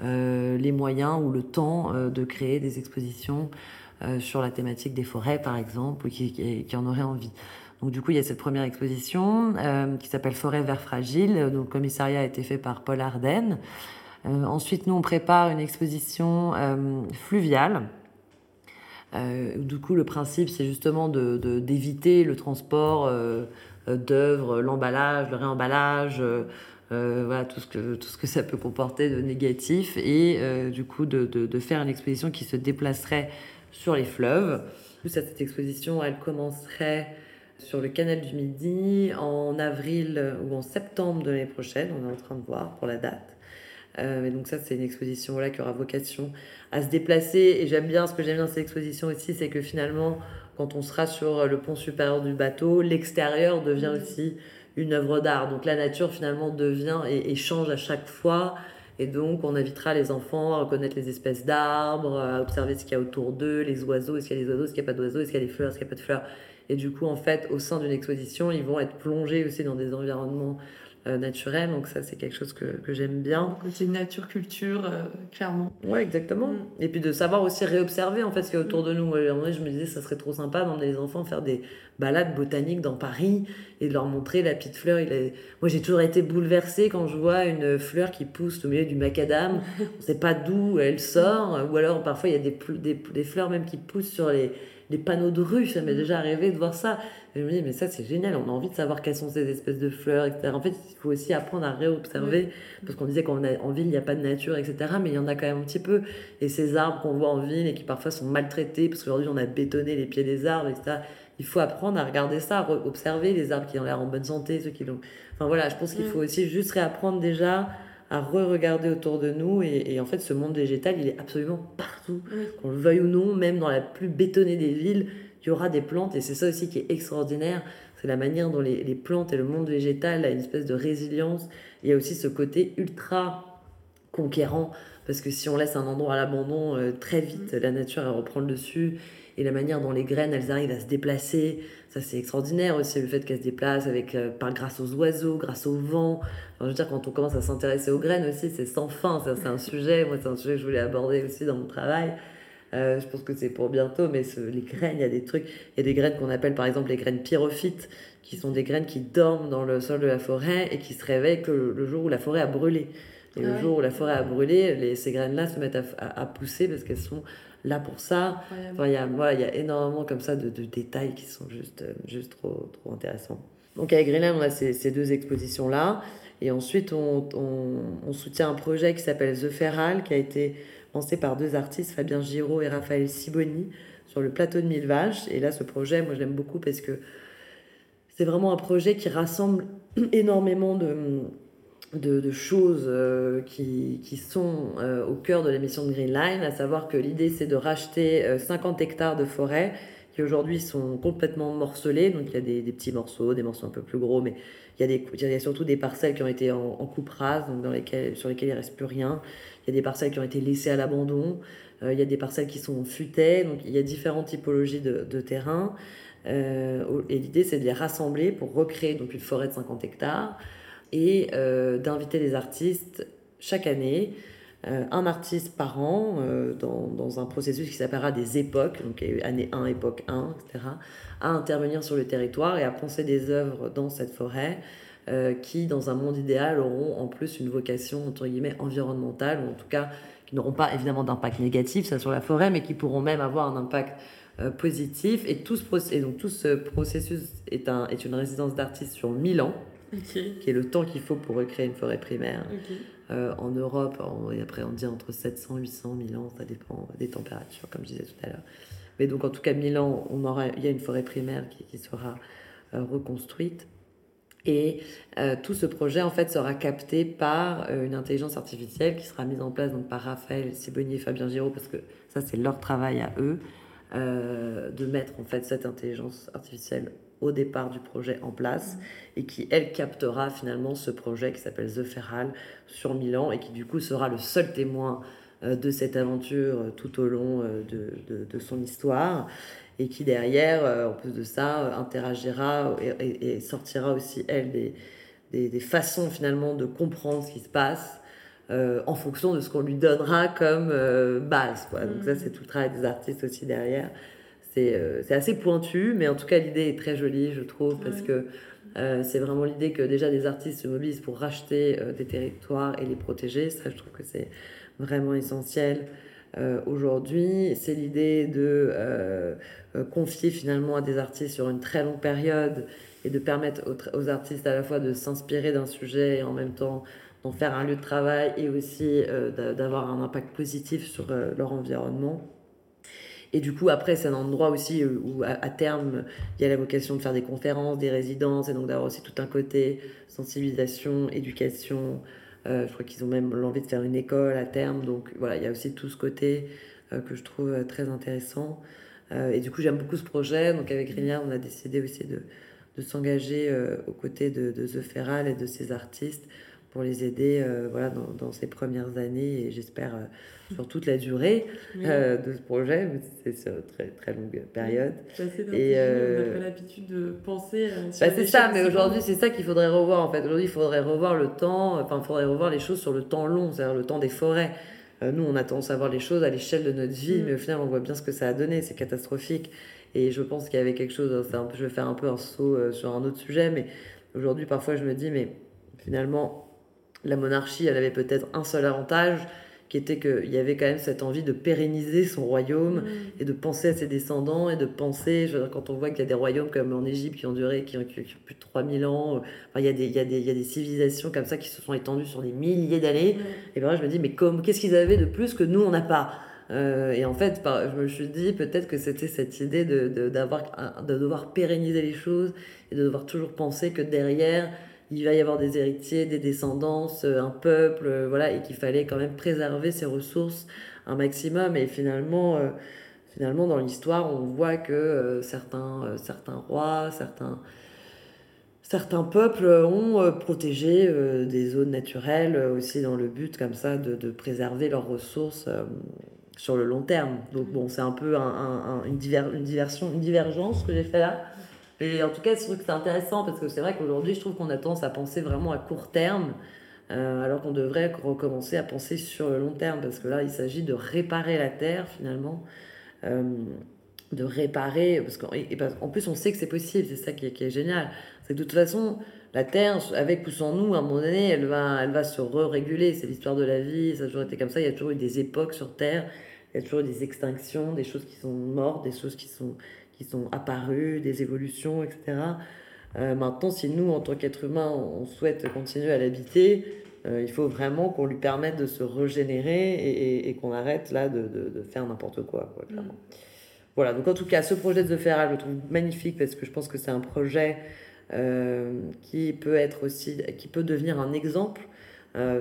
euh, les moyens ou le temps euh, de créer des expositions sur la thématique des forêts, par exemple, ou qui, qui, en auraient envie. Donc du coup, il y a cette première exposition qui s'appelle Forêt vert fragile. Donc le commissariat a été fait par Paul Arden. ensuite, nous, on prépare une exposition fluviale. Du coup, le principe, c'est justement d'éviter de, le transport euh, d'œuvres, l'emballage, le réemballage, euh, euh, voilà, tout ce, que, tout ce que ça peut comporter de négatif, et du coup de, de, faire une exposition qui se déplacerait sur les fleuves. Cette exposition, elle commencerait sur le canal du Midi en avril ou en septembre de l'année prochaine. On est en train de voir pour la date. Euh, donc ça, c'est une exposition là qui aura vocation à se déplacer. Et j'aime bien, ce que j'aime bien dans cette exposition aussi, c'est que finalement, quand on sera sur le pont supérieur du bateau, l'extérieur devient mm. aussi une œuvre d'art. Donc la nature finalement devient et, change à chaque fois. Et donc on invitera les enfants à reconnaître les espèces d'arbres, à observer ce qu'il y a autour d'eux, les oiseaux, est-ce qu'il y a des oiseaux, est-ce qu'il n'y a pas d'oiseaux, est-ce qu'il y a des fleurs, est-ce qu'il n'y a pas de fleurs. Et du coup, en fait, au sein d'une exposition, ils vont être plongés aussi dans des environnements euh, naturel. Donc ça, c'est quelque chose que, que j'aime bien. C'est nature-culture, euh, clairement. Ouais, exactement. Mm. Et puis de savoir aussi réobserver en fait ce qu'il y a autour de nous. À un moment je me disais, ça serait trop sympa d'emmener les enfants faire des balades botaniques dans Paris et de leur montrer la petite fleur. Il est... Moi, j'ai toujours été bouleversée quand je vois une fleur qui pousse au milieu du macadam. On ne sait pas d'où elle sort. Ou alors, parfois, il y a des, des, des fleurs même qui poussent sur les les panneaux de rue, ça m'est mm. déjà arrivé de voir ça. je me dis, mais ça, c'est génial, on a envie de savoir quelles sont ces espèces de fleurs, etc. En fait, il faut aussi apprendre à réobserver, parce qu'on disait qu'en ville, il n'y a pas de nature, etc. Mais il y en a quand même un petit peu. Et ces arbres qu'on voit en ville et qui parfois sont maltraités, parce qu'aujourd'hui, on a bétonné les pieds des arbres, etc. Il faut apprendre à regarder ça, à observer les arbres qui ont l'air en bonne santé, ceux qui l'ont. Enfin voilà, je pense qu'il mm. faut aussi juste réapprendre déjà à re-regarder autour de nous. Et, en fait, ce monde végétal, il est absolument partout. Qu'on le veuille ou non, même dans la plus bétonnée des villes, il y aura des plantes. Et c'est ça aussi qui est extraordinaire. C'est la manière dont les, plantes et le monde végétal a une espèce de résilience. Il y a aussi ce côté ultra conquérant. Parce que si on laisse un endroit à l'abandon, euh, très vite, mm. la nature, elle reprend le dessus. Et la manière dont les graines, elles arrivent à se déplacer, ça c'est extraordinaire aussi, le fait qu'elles se déplacent avec, euh, par, grâce aux oiseaux, grâce au vent. je veux dire, quand on commence à s'intéresser aux graines aussi, c'est sans fin. Ça, c'est un sujet, moi, c'est un sujet que je voulais aborder aussi dans mon travail. Euh, je pense que c'est pour bientôt, mais les graines, il y a des trucs. Il y a des graines qu'on appelle par exemple les graines pyrophytes, qui sont des graines qui dorment dans le sol de la forêt et qui se réveillent que le, jour où la forêt a brûlé. Et le ah jour où la forêt a brûlé, les, ces graines-là se mettent à, à pousser parce qu'elles sont là pour ça. il y a, voilà, il y a énormément comme ça de, détails qui sont juste, euh, juste trop, trop intéressants. Donc avec Greenland, on a ces, ces deux expositions-là. Et ensuite, on, on, soutient un projet qui s'appelle The Feral, qui a été lancé par deux artistes, Fabien Giraud et Raphaël Siboni, sur le plateau de Mille Vaches. Et là, ce projet, moi, j'aime beaucoup parce que c'est vraiment un projet qui rassemble énormément de de, choses euh, qui, qui, sont euh, au cœur de l'émission de Green Line, à savoir que l'idée c'est de racheter 50 euh, hectares de forêt qui aujourd'hui sont complètement morcelés. Donc il y a des, petits morceaux, des morceaux un peu plus gros, mais il y a, des, il y a surtout des parcelles qui ont été en, coupe rase, donc dans lesquelles, sur lesquelles il ne reste plus rien. Il y a des parcelles qui ont été laissées à l'abandon. il y a des parcelles qui sont futées. Donc il y a différentes typologies de, de terrain. et l'idée c'est de les rassembler pour recréer donc une forêt de 50 hectares et euh, d'inviter des artistes chaque année, euh, un artiste par an, euh, dans, dans, un processus qui s'appellera des époques, donc année 1, époque 1, etc., à intervenir sur le territoire et à penser des œuvres dans cette forêt. qui, dans un monde idéal, auront en plus une vocation entre guillemets environnementale, ou en tout cas qui n'auront pas évidemment d'impact négatif sur la forêt, mais qui pourront même avoir un impact positif. Et tout ce, et donc, tout ce processus est, un, est une résidence d'artistes sur 1000 ans. Qui est le temps qu'il faut pour recréer une forêt primaire. Euh, en Europe, et après on dit entre 700, 800, 1000 ans, ça dépend des températures, comme je disais tout à l'heure. Mais donc en tout cas, 1000 ans, on aura, il y a une forêt primaire qui, sera euh, reconstruite. Et euh, tout ce projet, en fait, sera capté par une intelligence artificielle qui sera mise en place donc, par Raphaël Sibonnier et Fabien Giraud, parce que ça, c'est leur travail à eux, de mettre en fait cette intelligence artificielle au départ du projet en place et qui, elle, captera finalement ce projet qui s'appelle The Feral sur Milan et qui, du coup, sera le seul témoin euh, de cette aventure euh, tout au long euh, de, de, son histoire et qui, derrière, en plus de ça, interagira et, sortira aussi, elle, des, des, des, façons finalement de comprendre ce qui se passe. en fonction de ce qu'on lui donnera comme base. Quoi. Donc ça, mm. c'est tout le travail des artistes aussi derrière. Euh, c'est assez pointu, mais en tout cas, l'idée est très jolie, je trouve, parce que euh, c'est vraiment l'idée que déjà des artistes se mobilisent pour racheter euh, des territoires et les protéger. Ça, je trouve que c'est vraiment essentiel. Aujourd'hui, c'est l'idée de confier finalement à des artistes sur une très longue période et de permettre aux, artistes à la fois de s'inspirer d'un sujet et en même temps d'en faire un lieu de travail et aussi d'avoir un impact positif sur leur environnement. Et du coup, après, c'est un endroit aussi euh, où, à, terme, il y a la vocation de faire des conférences, des résidences, et donc d'avoir aussi tout un côté sensibilisation, éducation. Euh, je crois qu'ils ont même l'envie de faire une école à terme. Donc voilà, il y a aussi tout ce côté euh, que je trouve très intéressant. et du coup, j'aime beaucoup ce projet. Donc avec Rilia, on a décidé aussi de, de s'engager aux côtés de, de, The Feral et de ses artistes pour les aider voilà, dans, dans, ces premières années. Et j'espère sur toute la durée euh, de ce projet, c'est sur une très, très longue période. et euh... on n'a pas l'habitude de penser. Euh, bah, c'est ça, mais aujourd'hui, c'est ça qu'il faudrait revoir. En fait, aujourd'hui, il faudrait revoir le temps, enfin, il faudrait revoir les choses sur le temps long, c'est-à-dire le temps des forêts. Euh, nous, on a tendance à voir les choses à l'échelle de notre vie, mm. mais au final, on voit bien ce que ça a donné. C'est catastrophique. Et je pense qu'il y avait quelque chose. Un peu, je vais faire un peu un saut sur un autre sujet, mais aujourd'hui, parfois, je me dis, mais finalement, la monarchie, elle avait peut-être un seul avantage qui était qu'il y avait quand même cette envie de pérenniser son royaume mm. et de penser à ses descendants et de penser, je veux dire, quand on voit qu'il y a des royaumes comme en Égypte qui ont duré, qui ont, plus de 3000 ans, enfin, il, y a des, il, y a des, il y a des civilisations comme ça qui se sont étendues sur des milliers d'années. Mm. Et ben, je me dis, mais qu'est-ce qu'ils avaient de plus que nous, on n'a pas? Euh, et en fait, je me suis dit peut-être que c'était cette idée de, de, de devoir pérenniser les choses et de devoir toujours penser que derrière, il va y avoir des héritiers, des descendances, euh, un peuple, euh, voilà, et qu'il fallait quand même préserver ses ressources un maximum. Et finalement, euh, finalement dans l'histoire, on voit que certains, certains rois, certains, certains peuples ont protégé des zones naturelles aussi dans le but comme ça de, préserver leurs ressources sur le long terme. Donc bon, c'est un peu un, une, une, diversion, une divergence que j'ai fait là. Et en tout cas, je trouve que c'est intéressant parce que c'est vrai qu'aujourd'hui, je trouve qu'on a tendance à penser vraiment à court terme, euh, alors qu'on devrait recommencer à penser sur le long terme parce que là, il s'agit de réparer la Terre finalement. Euh, de réparer, parce qu'en plus on sait que c'est possible, c'est ça qui est, qui est génial. C'est que de toute façon, la Terre, avec ou sans nous, à un moment donné, elle va, elle va se re-réguler. C'est l'histoire de la vie, ça a toujours été comme ça. Il y a toujours eu des époques sur Terre, il y a toujours eu des extinctions, des choses qui sont mortes, des choses qui sont, qui sont apparues, des évolutions, etc. Euh, maintenant, si nous, en tant qu'être humain, on souhaite continuer à l'habiter, euh, il faut vraiment qu'on lui permette de se régénérer et, qu'on arrête là de, de, faire n'importe quoi, mm. Voilà, donc en tout cas, ce projet de The Feral, je le trouve magnifique parce que je pense que c'est un projet euh, qui peut être aussi, qui peut devenir un exemple.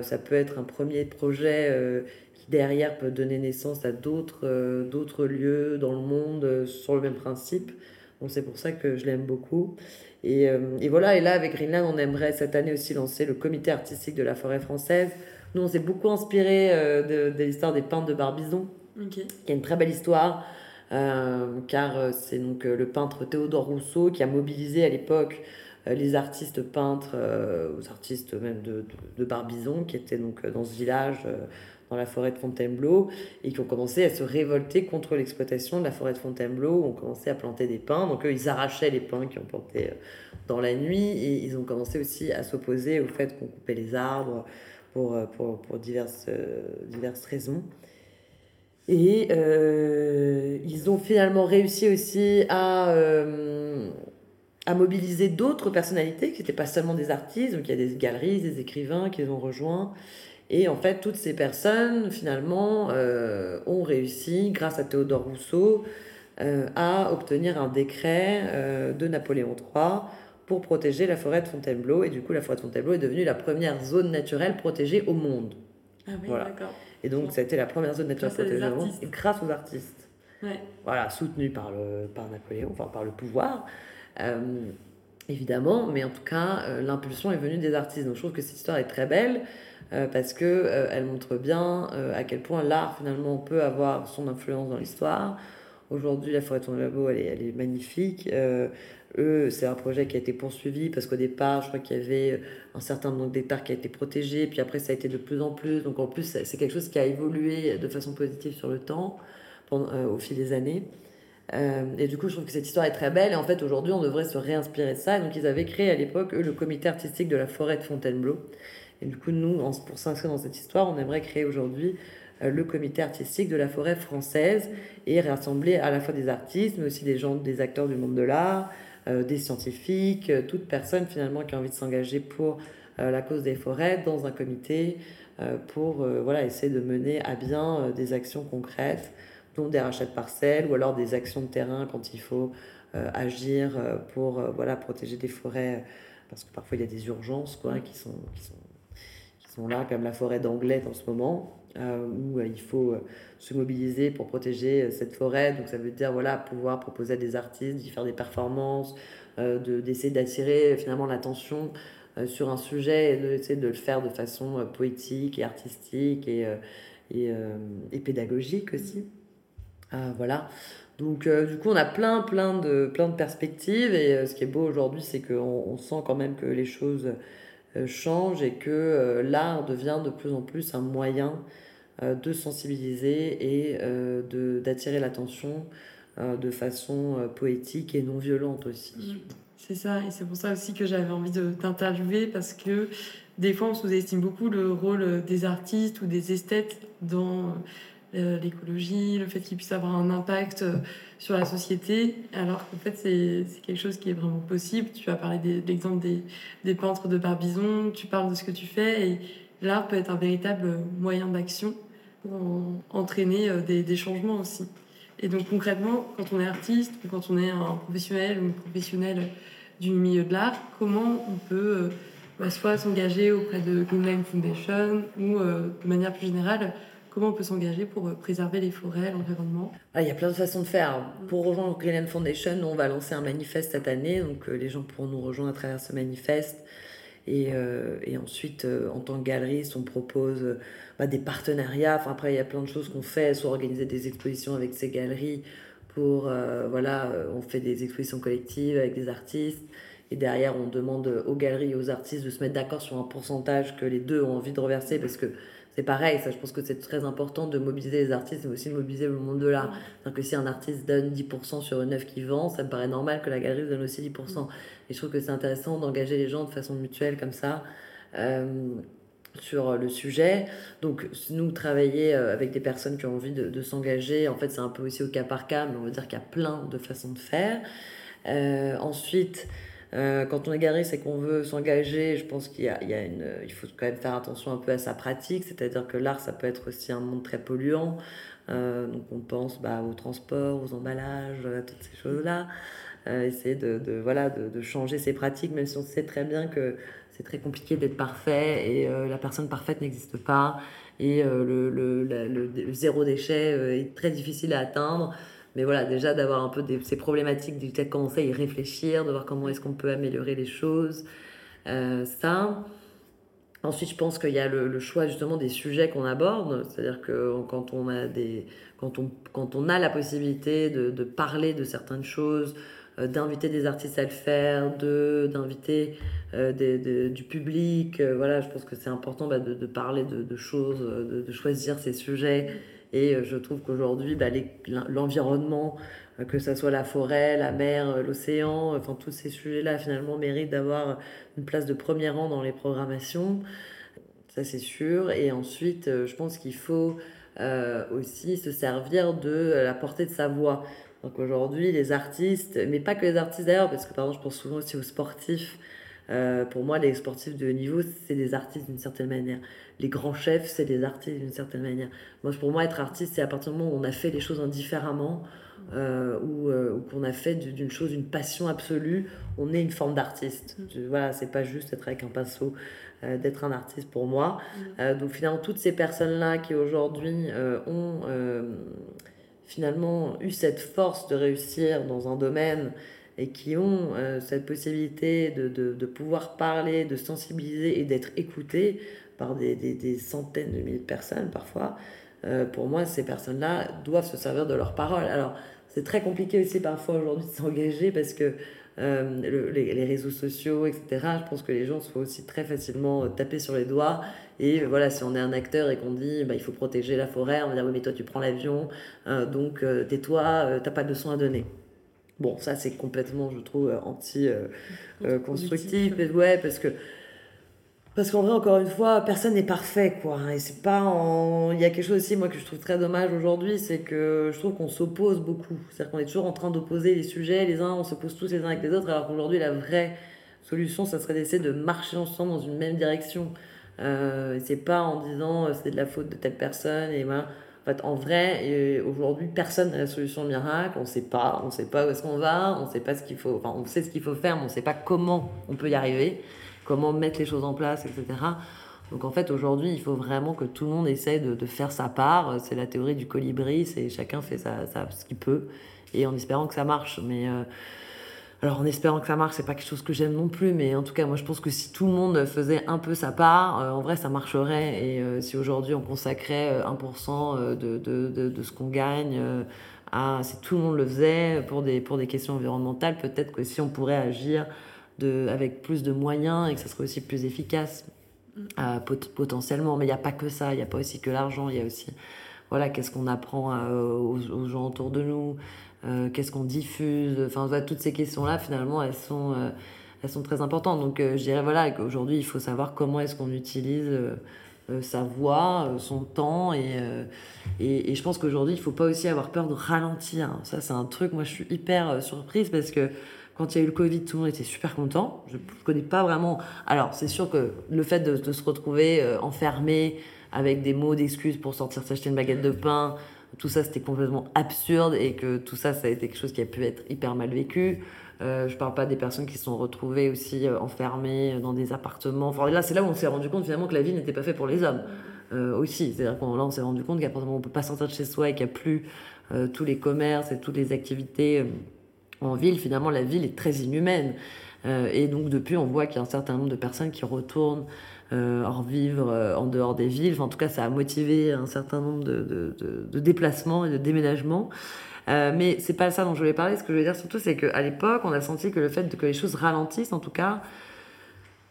ça peut être un premier projet derrière peut donner naissance à d'autres euh, d'autres lieux dans le monde euh, sur le même principe. Donc c'est pour ça que je l'aime beaucoup. Et, euh, et, voilà, et là avec Greenland, on aimerait cette année aussi lancer le comité artistique de la forêt française. Nous, on s'est beaucoup inspiré de, de l'histoire des peintres de Barbizon, qui est une très belle histoire. car c'est donc le peintre Théodore Rousseau qui a mobilisé à l'époque les artistes peintres, aux artistes même de, de, de, Barbizon, qui étaient donc dans ce village dans la forêt de Fontainebleau et qui ont commencé à se révolter contre l'exploitation de la forêt de Fontainebleau, ont commencé à planter des pins. Donc eux, ils arrachaient les pins qui ont planté euh, dans la nuit et ils ont commencé aussi à s'opposer au fait qu'on coupait les arbres pour, euh, pour, pour diverses, euh, diverses raisons. Et ils ont finalement réussi aussi à, a mobilisé d'autres personnalités qui n'étaient pas seulement des artistes, donc il y a des galeries, des écrivains qui les ont rejoints. Et en fait, toutes ces personnes, finalement, euh, ont réussi, grâce à Théodore Rousseau, euh, à obtenir un décret euh, de Napoléon III pour protéger la forêt de Fontainebleau. Et du coup, la forêt de Fontainebleau est devenue la première zone naturelle protégée au monde. Ah oui, d'accord. Et donc, ça a été la première zone naturelle protégée au monde, grâce aux artistes. Ouais. Voilà, soutenus par, le, par Napoléon, enfin par le pouvoir. évidemment, mais en tout cas, l'impulsion est venue des artistes. Donc je trouve que cette histoire est très belle. Euh, parce que euh, elle montre bien euh, à quel point l'art finalement peut avoir son influence dans l'histoire. Aujourd'hui, la forêt de elle est, elle est magnifique. eux, c'est un projet qui a été poursuivi parce qu'au départ, je crois qu'il y avait un certain nombre d'hectares qui a été protégé, puis après, ça a été de plus en plus. Donc en plus, c'est quelque chose qui a évolué de façon positive sur le temps, au fil des années. et du coup, je trouve que cette histoire est très belle. Et en fait, aujourd'hui, on devrait se réinspirer de ça. Donc, ils avaient créé à l'époque, eux, le comité artistique de la forêt de Fontainebleau, et du coup, nous, pour s'inscrire dans cette histoire, on aimerait créer aujourd'hui euh, le comité artistique de la forêt française et rassembler à la fois des artistes, mais aussi des gens, des acteurs du monde de l'art, euh, des scientifiques, euh, toute personne finalement qui a envie de s'engager pour la cause des forêts dans un comité pour voilà, essayer de mener à bien des actions concrètes, dont des rachats de parcelles ou alors des actions de terrain quand il faut agir pour voilà, protéger des forêts, parce que parfois il y a des urgences quoi, qui, sont, qui sont là, comme la forêt d'Anglet en ce moment, euh, où euh, il faut euh, se mobiliser pour protéger cette forêt. Donc ça veut dire voilà, pouvoir proposer à des artistes d'y faire des performances, d'essayer d'attirer finalement l'attention sur un sujet et d'essayer de le faire de façon poétique et artistique et, et, pédagogique aussi. voilà. Donc du coup on a plein plein de, plein de perspectives et ce qui est beau aujourd'hui c'est qu'on on sent quand même que les choses change et que euh, l'art devient de plus en plus un moyen euh, de sensibiliser et d'attirer l'attention de façon poétique et non violente aussi. Mm. C'est ça, et c'est pour ça aussi que j'avais envie de t'interviewer parce que des fois on sous-estime beaucoup le rôle des artistes ou des esthètes dans euh, l'écologie, le fait qu'il puisse avoir un impact euh, sur la société, alors qu'en fait c'est quelque chose qui est vraiment possible. Tu as parlé de l'exemple des, des, peintres de Barbizon, tu parles de ce que tu fais, et l'art peut être un véritable moyen d'action pour entraîner euh, des, des, changements aussi. Et donc concrètement, quand on est artiste, ou quand on est un professionnel ou une professionnelle du milieu de l'art, comment on peut bah, soit s'engager auprès de Greenland Foundation ou de manière plus générale Comment on peut s'engager pour euh, préserver les forêts, l'environnement ah, Il y a plein de façons de faire. Pour rejoindre Greenland Foundation, on va lancer un manifeste cette année, donc euh, les gens pourront nous rejoindre à travers ce manifeste. Et, euh, ensuite, en tant que galeriste, on propose bah, des partenariats. Enfin, après, il y a plein de choses qu'on fait, soit organiser des expositions avec ces galeries pour, voilà, on fait des expositions collectives avec des artistes. Et derrière, on demande aux galeries et aux artistes de se mettre d'accord sur un pourcentage que les deux ont envie de reverser parce que c'est pareil, ça, je pense que c'est très important de mobiliser les artistes, mais aussi de mobiliser le monde de l'art. que si un artiste donne 10% sur une œuvre qu'il vend, ça me paraît normal que la galerie donne aussi 10%. Et je trouve que c'est intéressant d'engager les gens de façon mutuelle comme ça. Euh, sur le sujet. Donc, nous, travailler euh, avec des personnes qui ont envie de, s'engager, en fait, c'est un peu aussi au cas par cas, mais on va dire qu'il y a plein de façons de faire. Euh, ensuite, euh, quand on est garé, c'est qu'on veut s'engager. Je pense qu'il y a, une, il faut quand même faire attention un peu à sa pratique. C'est-à-dire que l'art, ça peut être aussi un monde très polluant. Euh, donc on pense bah, au transport, aux emballages, à toutes ces choses-là. Euh, essayer de, voilà, de, changer ses pratiques, même si on sait très bien que c'est très compliqué d'être parfait et la personne parfaite n'existe pas. Et le, zéro déchet est très difficile à atteindre. Mais voilà, déjà d'avoir un peu ces problématiques, de commencer à y réfléchir, de voir comment est-ce qu'on peut améliorer les choses. Euh, ça. Ensuite, je pense qu'il y a le, choix justement des sujets qu'on aborde. C'est-à-dire que quand on a, des, quand on, quand on a la possibilité de, parler de certaines choses, euh, d'inviter des artistes à le faire, de, d'inviter euh, du public, voilà, je pense que c'est important bah, de, de, parler de choses, de, choisir ces sujets et euh, je trouve qu'aujourd'hui, bah, l'environnement, euh, que ce soit la forêt, la mer, euh, l'océan, enfin tous ces sujets-là, finalement, méritent d'avoir une place de premier rang dans les programmations. Ça, c'est sûr. Et ensuite, je pense qu'il faut aussi se servir de la portée de sa voix. Donc aujourd'hui, les artistes, mais pas que les artistes d'ailleurs, parce que par exemple, je pense souvent aussi aux sportifs. Euh, pour moi, les sportifs de haut niveau, c'est des artistes d'une certaine manière. Les grands chefs, c'est des artistes d'une certaine manière. Moi, pour moi, être artiste, c'est à partir du moment où on a fait les choses indifféremment, euh, euh, ou, qu'on a fait d'une chose une passion absolue, on est une forme d'artiste. Mm. Voilà, c'est pas juste être avec un pinceau, euh, d'être un artiste pour moi. Mm. donc finalement, toutes ces personnes-là qui aujourd'hui ont finalement eu cette force de réussir dans un domaine et qui ont cette possibilité de, de, pouvoir parler, de sensibiliser et d'être écoutés par des, des, centaines de milliers de personnes parfois, pour moi, ces personnes-là doivent se servir de leurs paroles. Alors, c'est très compliqué aussi parfois aujourd'hui de s'engager parce que euh, les, réseaux sociaux, etc., je pense que les gens se font aussi très facilement euh, taper sur les doigts. Et euh, voilà, si on est un acteur et qu'on dit bah, il faut protéger la forêt, on va dire oui, mais toi tu prends l'avion, donc tais-toi, t'as pas de leçon à donner. Bon, ça c'est complètement, je trouve, anti-constructif. ouais, parce que parce qu'en vrai, encore une fois, personne n'est parfait, quoi. Et c'est pas en... Il y a quelque chose aussi, moi, que je trouve très dommage aujourd'hui, c'est que je trouve qu'on s'oppose beaucoup. C'est-à-dire qu'on est toujours en train d'opposer les sujets, les uns, on s'oppose tous les uns avec les autres, alors qu'aujourd'hui, la vraie solution, ça serait d'essayer de marcher ensemble dans une même direction. Euh, c'est pas en disant euh, c'est de la faute de telle personne, et voilà. En fait, en vrai, aujourd'hui, personne n'a la solution miracle. On sait pas, on sait pas où est-ce qu'on va, on sait pas ce qu'il faut, enfin, on sait ce qu'il faut faire, mais on sait pas comment on peut y arriver comment mettre les choses en place, etc. Donc en fait, aujourd'hui, il faut vraiment que tout le monde essaye de, faire sa part. C'est la théorie du colibri, c'est chacun fait sa, ce qu'il peut, et en espérant que ça marche. Mais euh, alors en espérant que ça marche, c'est pas quelque chose que j'aime non plus, mais en tout cas, moi je pense que si tout le monde faisait un peu sa part, euh, en vrai, ça marcherait. Et euh, si aujourd'hui on consacrait 1% de, de, de, ce qu'on gagne à, si tout le monde le faisait pour des, pour des questions environnementales, peut-être que si on pourrait agir de, avec plus de moyens et que ça serait aussi plus efficace mm. euh, potentiellement. Mais il n'y a pas que ça, il n'y a pas aussi que l'argent, il y a aussi voilà, qu'est-ce qu'on apprend euh, aux, gens autour de nous, euh, qu'est-ce qu'on diffuse. Enfin, toutes ces questions-là, finalement, elles sont, elles sont très importantes. Donc, je dirais voilà, qu'aujourd'hui, il faut savoir comment est-ce qu'on utilise sa voix, son temps. Et, et, je pense qu'aujourd'hui, il ne faut pas aussi avoir peur de ralentir. Ça, c'est un truc, moi, je suis hyper surprise parce que quand il y a eu le Covid, tout le monde était super content. Je ne connais pas vraiment. Alors, c'est sûr que le fait de, se retrouver euh, enfermé avec des mots d'excuses pour sortir s'acheter une baguette de pain, tout ça, c'était complètement absurde et que tout ça, ça a été quelque chose qui a pu être hyper mal vécu. Euh, je parle pas des personnes qui se sont retrouvées aussi euh, enfermées dans des appartements. Là, c'est là où on s'est rendu compte finalement que la vie n'était pas faite pour les hommes euh, aussi. C'est-à-dire là, on s'est rendu compte qu'à partir du moment où on peut pas sortir de chez soi et qu'il n'y a plus tous les commerces et toutes les activités en ville, finalement, la ville est très inhumaine. Euh, et donc, depuis, on voit qu'il y a un certain nombre de personnes qui retournent euh, hors vivre euh, en dehors des villes. en tout cas, ça a motivé un certain nombre de, déplacements et de déménagements. mais c'est pas ça dont je voulais parler. Ce que je veux dire surtout, c'est qu'à l'époque, on a senti que le fait que les choses ralentissent, en tout cas,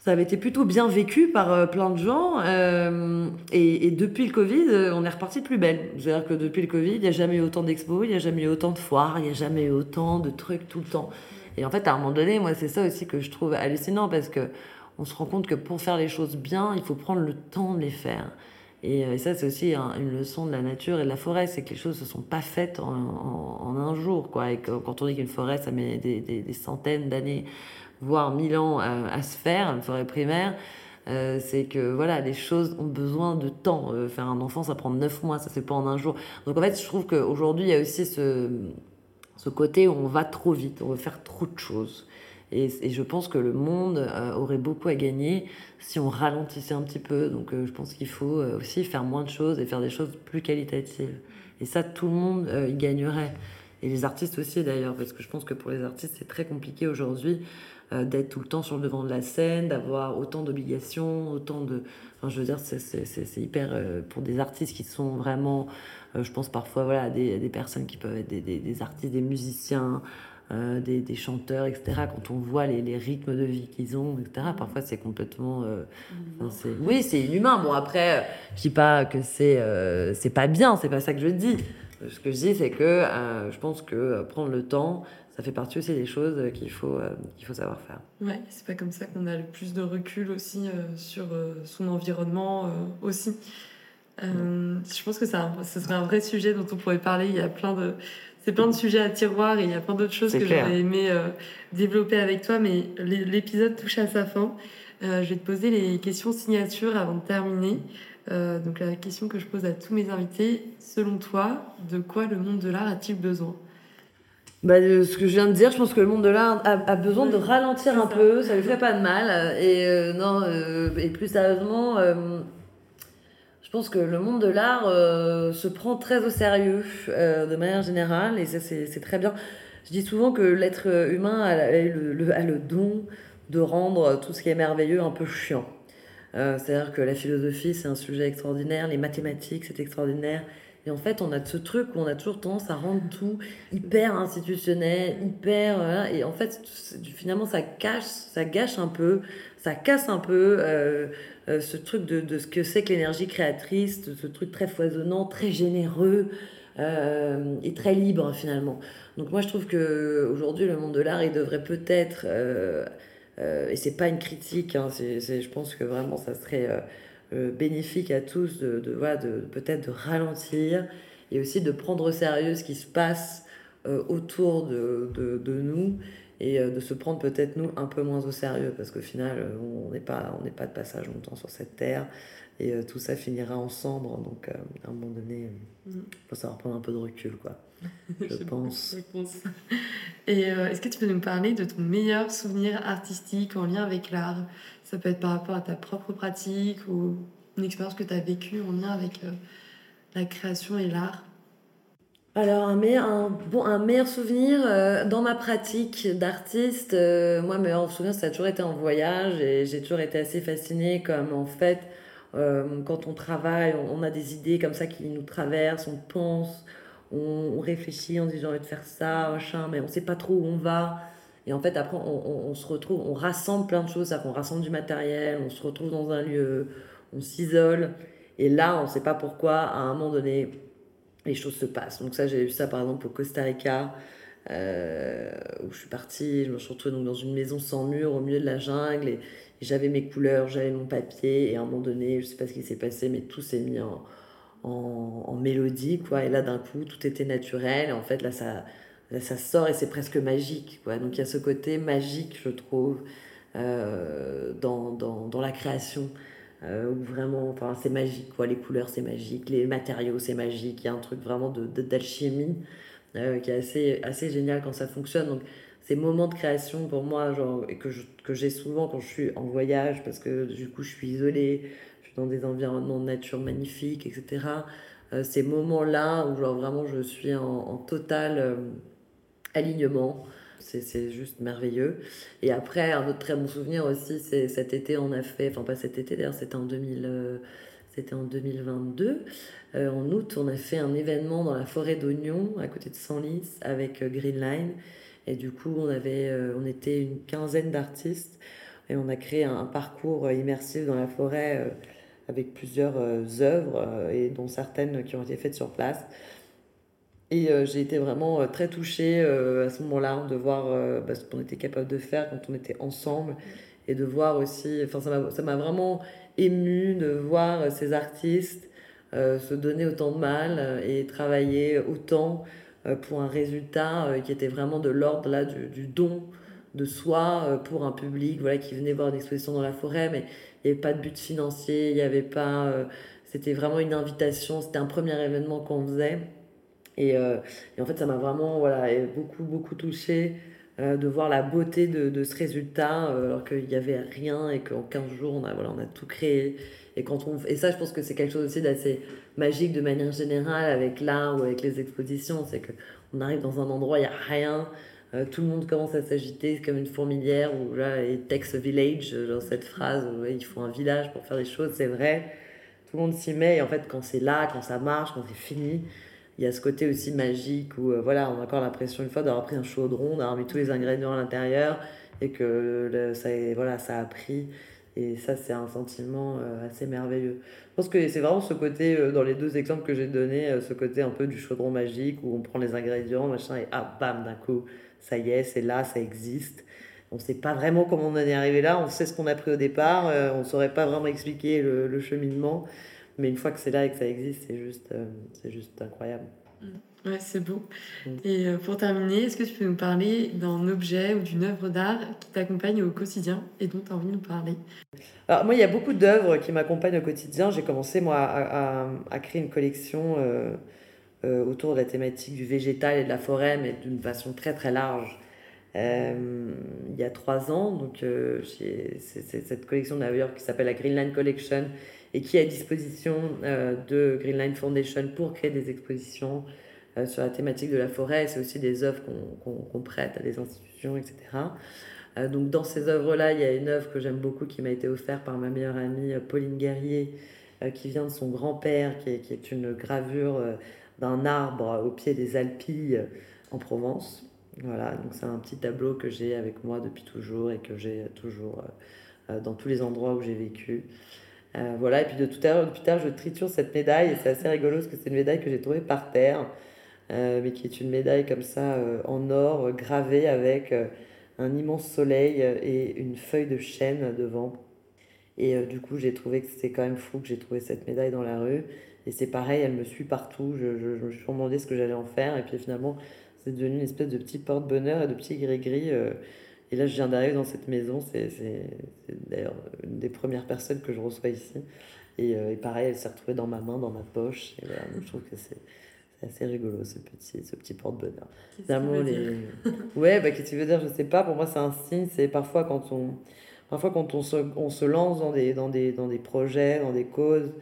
ça avait été plutôt bien vécu par euh, plein de gens. Euh, et, depuis le Covid, euh, on est reparti plus belle. C'est-à-dire que depuis le Covid, il n'y a jamais eu autant d'expos, il n'y a jamais eu autant de foires, il n'y a jamais eu autant de trucs tout le temps. Et en fait, à un moment donné, moi, c'est ça aussi que je trouve hallucinant parce que on se rend compte que pour faire les choses bien, il faut prendre le temps de les faire. Et, ça, c'est aussi une leçon de la nature et de la forêt. C'est que les choses ne se sont pas faites en, un jour. Et quand on dit qu'une forêt, ça met des, des centaines d'années voire mille ans à, se faire, une forêt primaire, euh, c'est que voilà, les choses ont besoin de temps. Euh, faire un enfant, ça prend neuf mois, ça c'est pas en un jour. Donc en fait, je trouve qu'aujourd'hui, il y a aussi ce, ce côté où on va trop vite, on veut faire trop de choses. Et, je pense que le monde euh, aurait beaucoup à gagner si on ralentissait un petit peu. Donc je pense qu'il faut aussi faire moins de choses et faire des choses plus qualitatives. Et ça, tout le monde y gagnerait. Et les artistes aussi d'ailleurs, parce que je pense que pour les artistes, c'est très compliqué aujourd'hui euh, d'être tout le temps sur le devant de la scène, d'avoir autant d'obligations, autant de... Enfin, je veux dire, c'est hyper... Euh, pour des artistes qui sont vraiment... Euh, je pense parfois voilà, des, personnes qui peuvent être des, artistes, des musiciens, des, des, chanteurs, etc. Quand on voit les, les rythmes de vie qu'ils ont, etc. Parfois, c'est complètement... oui, c'est inhumain. Bon, après, je dis pas que c'est c'est pas bien, c'est pas ça que je dis. Ce que je dis, c'est que je pense que prendre le temps, ça fait partie aussi des choses qu'il faut, euh, qu'il faut savoir faire. Ouais, c'est pas comme ça qu'on a le plus de recul aussi euh, sur euh, son environnement aussi. je pense que ça, ce serait un vrai sujet dont on pourrait parler. Il y a plein de. C'est plein de sujets à tiroir et il y a plein d'autres choses que j'aurais aimé développer avec toi, mais l'épisode touche à sa fin. je vais te poser les questions signatures avant de terminer. donc la question que je pose à tous mes invités, selon toi, de quoi le monde de l'art a-t-il besoin? Bah, ce que je viens de dire, je pense que le monde de l'art a, besoin de ralentir un peu, ça lui ferait pas de mal. Et euh, non, euh, et plus sérieusement, euh, pense que le monde de l'art se prend très au sérieux de manière générale, et ça c'est très bien. Je dis souvent que l'être humain a, le, don de rendre tout ce qui est merveilleux un peu chiant. C'est-à-dire que la philosophie c'est un sujet extraordinaire, les mathématiques c'est extraordinaire, et en fait, on a ce truc où on a toujours tendance à rendre tout hyper institutionnel, hyper. et en fait, finalement, ça cache, ça gâche un peu, ça casse un peu euh, euh, ce truc de, de ce que c'est que l'énergie créatrice, ce truc très foisonnant, très généreux euh, et très libre finalement. Donc moi, je trouve que aujourd'hui, le monde de l'art, il devrait peut-être, et c'est pas une critique, hein, c'est, je pense que vraiment, ça serait euh, bénéfique à tous de, de, voilà, de peut-être de ralentir et aussi de prendre au sérieux ce qui se passe euh, autour de, de, nous et euh, de se prendre peut-être nous un peu moins au sérieux parce qu'au final on n'est pas on n'est pas de passage longtemps sur cette terre et tout ça finira en cendres donc à un moment donné il mm. faut savoir prendre un peu de recul quoi je, pense. Et est-ce que tu peux nous parler de ton meilleur souvenir artistique en lien avec l'art? Ça peut être par rapport à ta propre pratique ou une expérience que tu as vécue en lien avec euh, la création et l'art? Alors, un meilleur, bon, un meilleur souvenir euh, dans ma pratique d'artiste, euh, moi, meilleur souvenir, ça a toujours été en voyage et j'ai toujours été assez fascinée comme en fait, quand on travaille, on, a des idées comme ça qui nous traversent, on pense, on, réfléchit, on dit j'ai envie de faire ça, machin, mais on sait pas trop où on va. Et en fait, après, on, on, se retrouve, on rassemble plein de choses, on rassemble du matériel, on se retrouve dans un lieu, on s'isole. Et là, on ne sait pas pourquoi, à un moment donné, les choses se passent. Donc ça, j'ai eu ça par exemple au Costa Rica, euh, où je suis partie, je me suis retrouvée donc, dans une maison sans mur au milieu de la jungle, et, j'avais mes couleurs, j'avais mon papier, et à un moment donné, je ne sais pas ce qui s'est passé, mais tout s'est mis en, en, mélodie, quoi. Et là, d'un coup, tout était naturel, et en fait, là, ça ça sort et c'est presque magique. Quoi. Donc il y a ce côté magique, je trouve, euh, dans, dans, dans, la création, euh, où vraiment, enfin, c'est magique. Quoi. Les couleurs, c'est magique. Les matériaux, c'est magique. Il y a un truc vraiment d'alchimie de, euh, qui est assez, assez génial quand ça fonctionne. Donc ces moments de création, pour moi, genre, que, que j'ai souvent quand je suis en voyage, parce que du coup, je suis isolée, je suis dans des environnements de nature magnifiques, etc. ces moments-là où genre vraiment je suis en, en total alignement. C'est juste merveilleux. Et après, un autre très bon souvenir aussi, c'est cet été, on a fait, enfin pas cet été d'ailleurs, c'était en, 2000, euh, en 2022. Euh, en août, on a fait un événement dans la forêt d'Oignon, à côté de Senlis, avec euh, Greenline. Et du coup, on, avait, on était une quinzaine d'artistes et on a créé un, parcours immersif dans la forêt avec plusieurs œuvres, et dont certaines qui ont été faites sur place. Et euh, j'ai été vraiment euh, très touchée euh, à ce moment-là de voir bah, ce qu'on était capable de faire quand on était ensemble. Et de voir aussi, enfin ça m'a vraiment ému de voir ces artistes se donner autant de mal et travailler autant pour un résultat qui était vraiment de l'ordre là du, du, don de soi pour un public voilà qui venait voir une exposition dans la forêt mais il n'y avait pas de but financier il n'y avait pas c'était vraiment une invitation c'était un premier événement qu'on faisait euh, et, en fait, ça m'a vraiment voilà, beaucoup, beaucoup touché euh, de voir la beauté de, ce résultat, euh, alors qu'il n'y avait rien et qu'en 15 jours, on a, voilà, on a tout créé. Et, quand on, et ça, je pense que c'est quelque chose aussi d'assez magique de manière générale avec l'art ou avec les expositions. C'est qu'on arrive dans un endroit, il n'y a rien. tout le monde commence à s'agiter comme une fourmilière. Ou là, et Tex Village, dans cette phrase il faut un village pour faire les choses, c'est vrai. Tout le monde s'y met. Et en fait, quand c'est là, quand ça marche, quand c'est fini, il y a ce côté aussi magique où euh, voilà, on a encore l'impression une fois d'avoir pris un chaudron, d'avoir mis tous les ingrédients à l'intérieur et que ça, voilà, ça a pris. Et ça, c'est un sentiment euh, assez merveilleux. Je pense que c'est vraiment ce côté, euh, dans les deux exemples que j'ai donnés, ce côté un peu du chaudron magique où on prend les ingrédients, machin, et ah, bam, d'un coup, ça y est, c'est là, ça existe. On ne sait pas vraiment comment on en est arrivé là, on sait ce qu'on a pris au départ, on ne saurait pas vraiment expliquer le cheminement. Mais une fois que c'est là et que ça existe, c'est juste, euh, c'est juste incroyable. Mm. Ouais, c'est beau. Mm. Et euh, pour terminer, est-ce que tu peux nous parler d'un objet ou d'une œuvre d'art qui t'accompagne au quotidien et dont tu as envie de nous parler? Alors, moi, il y a beaucoup d'œuvres qui m'accompagnent au quotidien. J'ai commencé, moi, à, à, créer une collection euh, euh, autour de la thématique du végétal et de la forêt, mais d'une façon très, très large. il y a trois ans, donc c'est cette collection d'ailleurs qui s'appelle la Greenland Collection et qui est à disposition de Greenland Foundation pour créer des expositions euh, sur la thématique de la forêt. C'est aussi des œuvres qu'on prête à des institutions, etc. Euh, donc dans ces œuvres-là, il y a une œuvre que j'aime beaucoup qui m'a été offerte par ma meilleure amie euh, Pauline Guerrier, qui vient de son grand-père, qui, qui est, une gravure d'un arbre au pied des Alpilles en Provence. Voilà, donc c'est un petit tableau que j'ai avec moi depuis toujours et que j'ai toujours dans tous les endroits où j'ai vécu. Voilà, et puis de tout à l'heure, depuis tard, je triture cette médaille et c'est assez rigolo parce que c'est une médaille que j'ai trouvée par terre. Euh, mais qui est une médaille comme ça euh, en or, gravée avec euh, un immense soleil et une feuille de chêne devant. Et du coup, j'ai trouvé que c'était quand même fou que j'ai trouvé cette médaille dans la rue. Et c'est pareil, elle me suit partout. Je, je, je me suis demandé ce que j'allais en faire. Et puis finalement, c'est devenu une espèce de petit porte-bonheur et de petit gris-gris. Et là, je viens d'arriver dans cette maison. C'est d'ailleurs une des premières personnes que je reçois ici. Et, et pareil, elle s'est retrouvée dans ma main, dans ma poche. Et voilà, je trouve que c'est assez rigolo ce petit, ce petit porte-bonheur. Finalement, les... ouais, bah, qu'est-ce que tu veux dire? Je sais pas. Pour moi, c'est un signe. C'est parfois quand on, parfois quand on se, on se lance dans des, dans, des, dans des projets, dans des causes,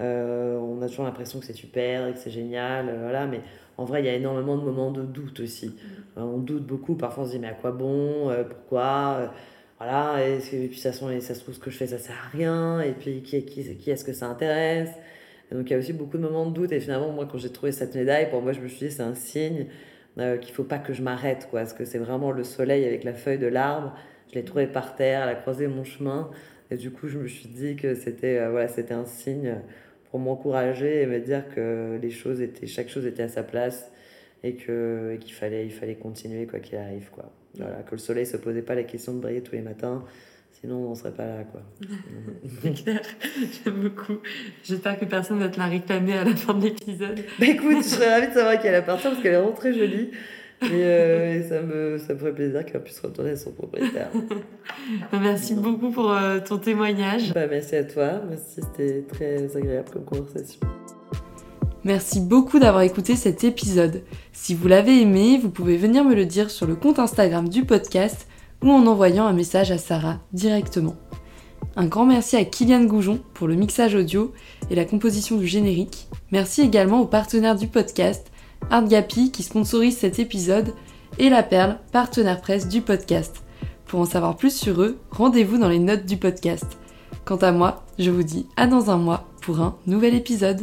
euh, on a toujours l'impression que c'est super et que c'est génial. Euh, voilà, mais en vrai, il y a énormément de moments de doute aussi. Mm. Euh, on doute beaucoup. Parfois, on se dit mais à quoi bon Pourquoi Voilà. Et, puis ça, ça se trouve ce que je fais, ça sert à rien. Et puis qui, qui, qui est-ce que ça intéresse? Donc il y a aussi beaucoup de moments de doute. Et finalement, moi, quand j'ai trouvé cette médaille, pour moi, je me suis dit, c'est un signe euh, qu'il faut pas que je m'arrête, quoi. Parce que c'est vraiment le soleil avec la feuille de l'arbre. Je l'ai trouvé par terre, elle a croisé mon chemin. Et du coup, je me suis dit que c'était euh, voilà, c'était un signe pour m'encourager et me dire que les choses étaient, chaque chose était à sa place et que qu'il fallait, il fallait continuer quoi qu'il arrive, quoi. Voilà, que le soleil se posait pas la question de briller tous les matins Sinon, on serait pas là, quoi. C'est clair, j'aime beaucoup. J'espère que personne va te la réclamer à la fin de l'épisode. Bah écoute, je serais ravie de savoir qu'elle appartient parce qu'elle est vraiment très jolie. Et, euh, ça, me, ça me ferait plaisir qu'elle puisse retourner à son propriétaire. Bah, merci beaucoup pour euh, ton témoignage. Bah, merci à toi. Merci, c'était très agréable comme conversation. Merci beaucoup d'avoir écouté cet épisode. Si vous l'avez aimé, vous pouvez venir me le dire sur le compte Instagram du podcast ou en envoyant un message à Sarah directement. Un grand merci à Kylian Goujon pour le mixage audio et la composition du générique. Merci également aux partenaires du podcast, ArtGapi qui sponsorise cet épisode et La Perle, partenaire presse du podcast. Pour en savoir plus sur eux, rendez-vous dans les notes du podcast. Quant à moi, je vous dis à dans un mois pour un nouvel épisode.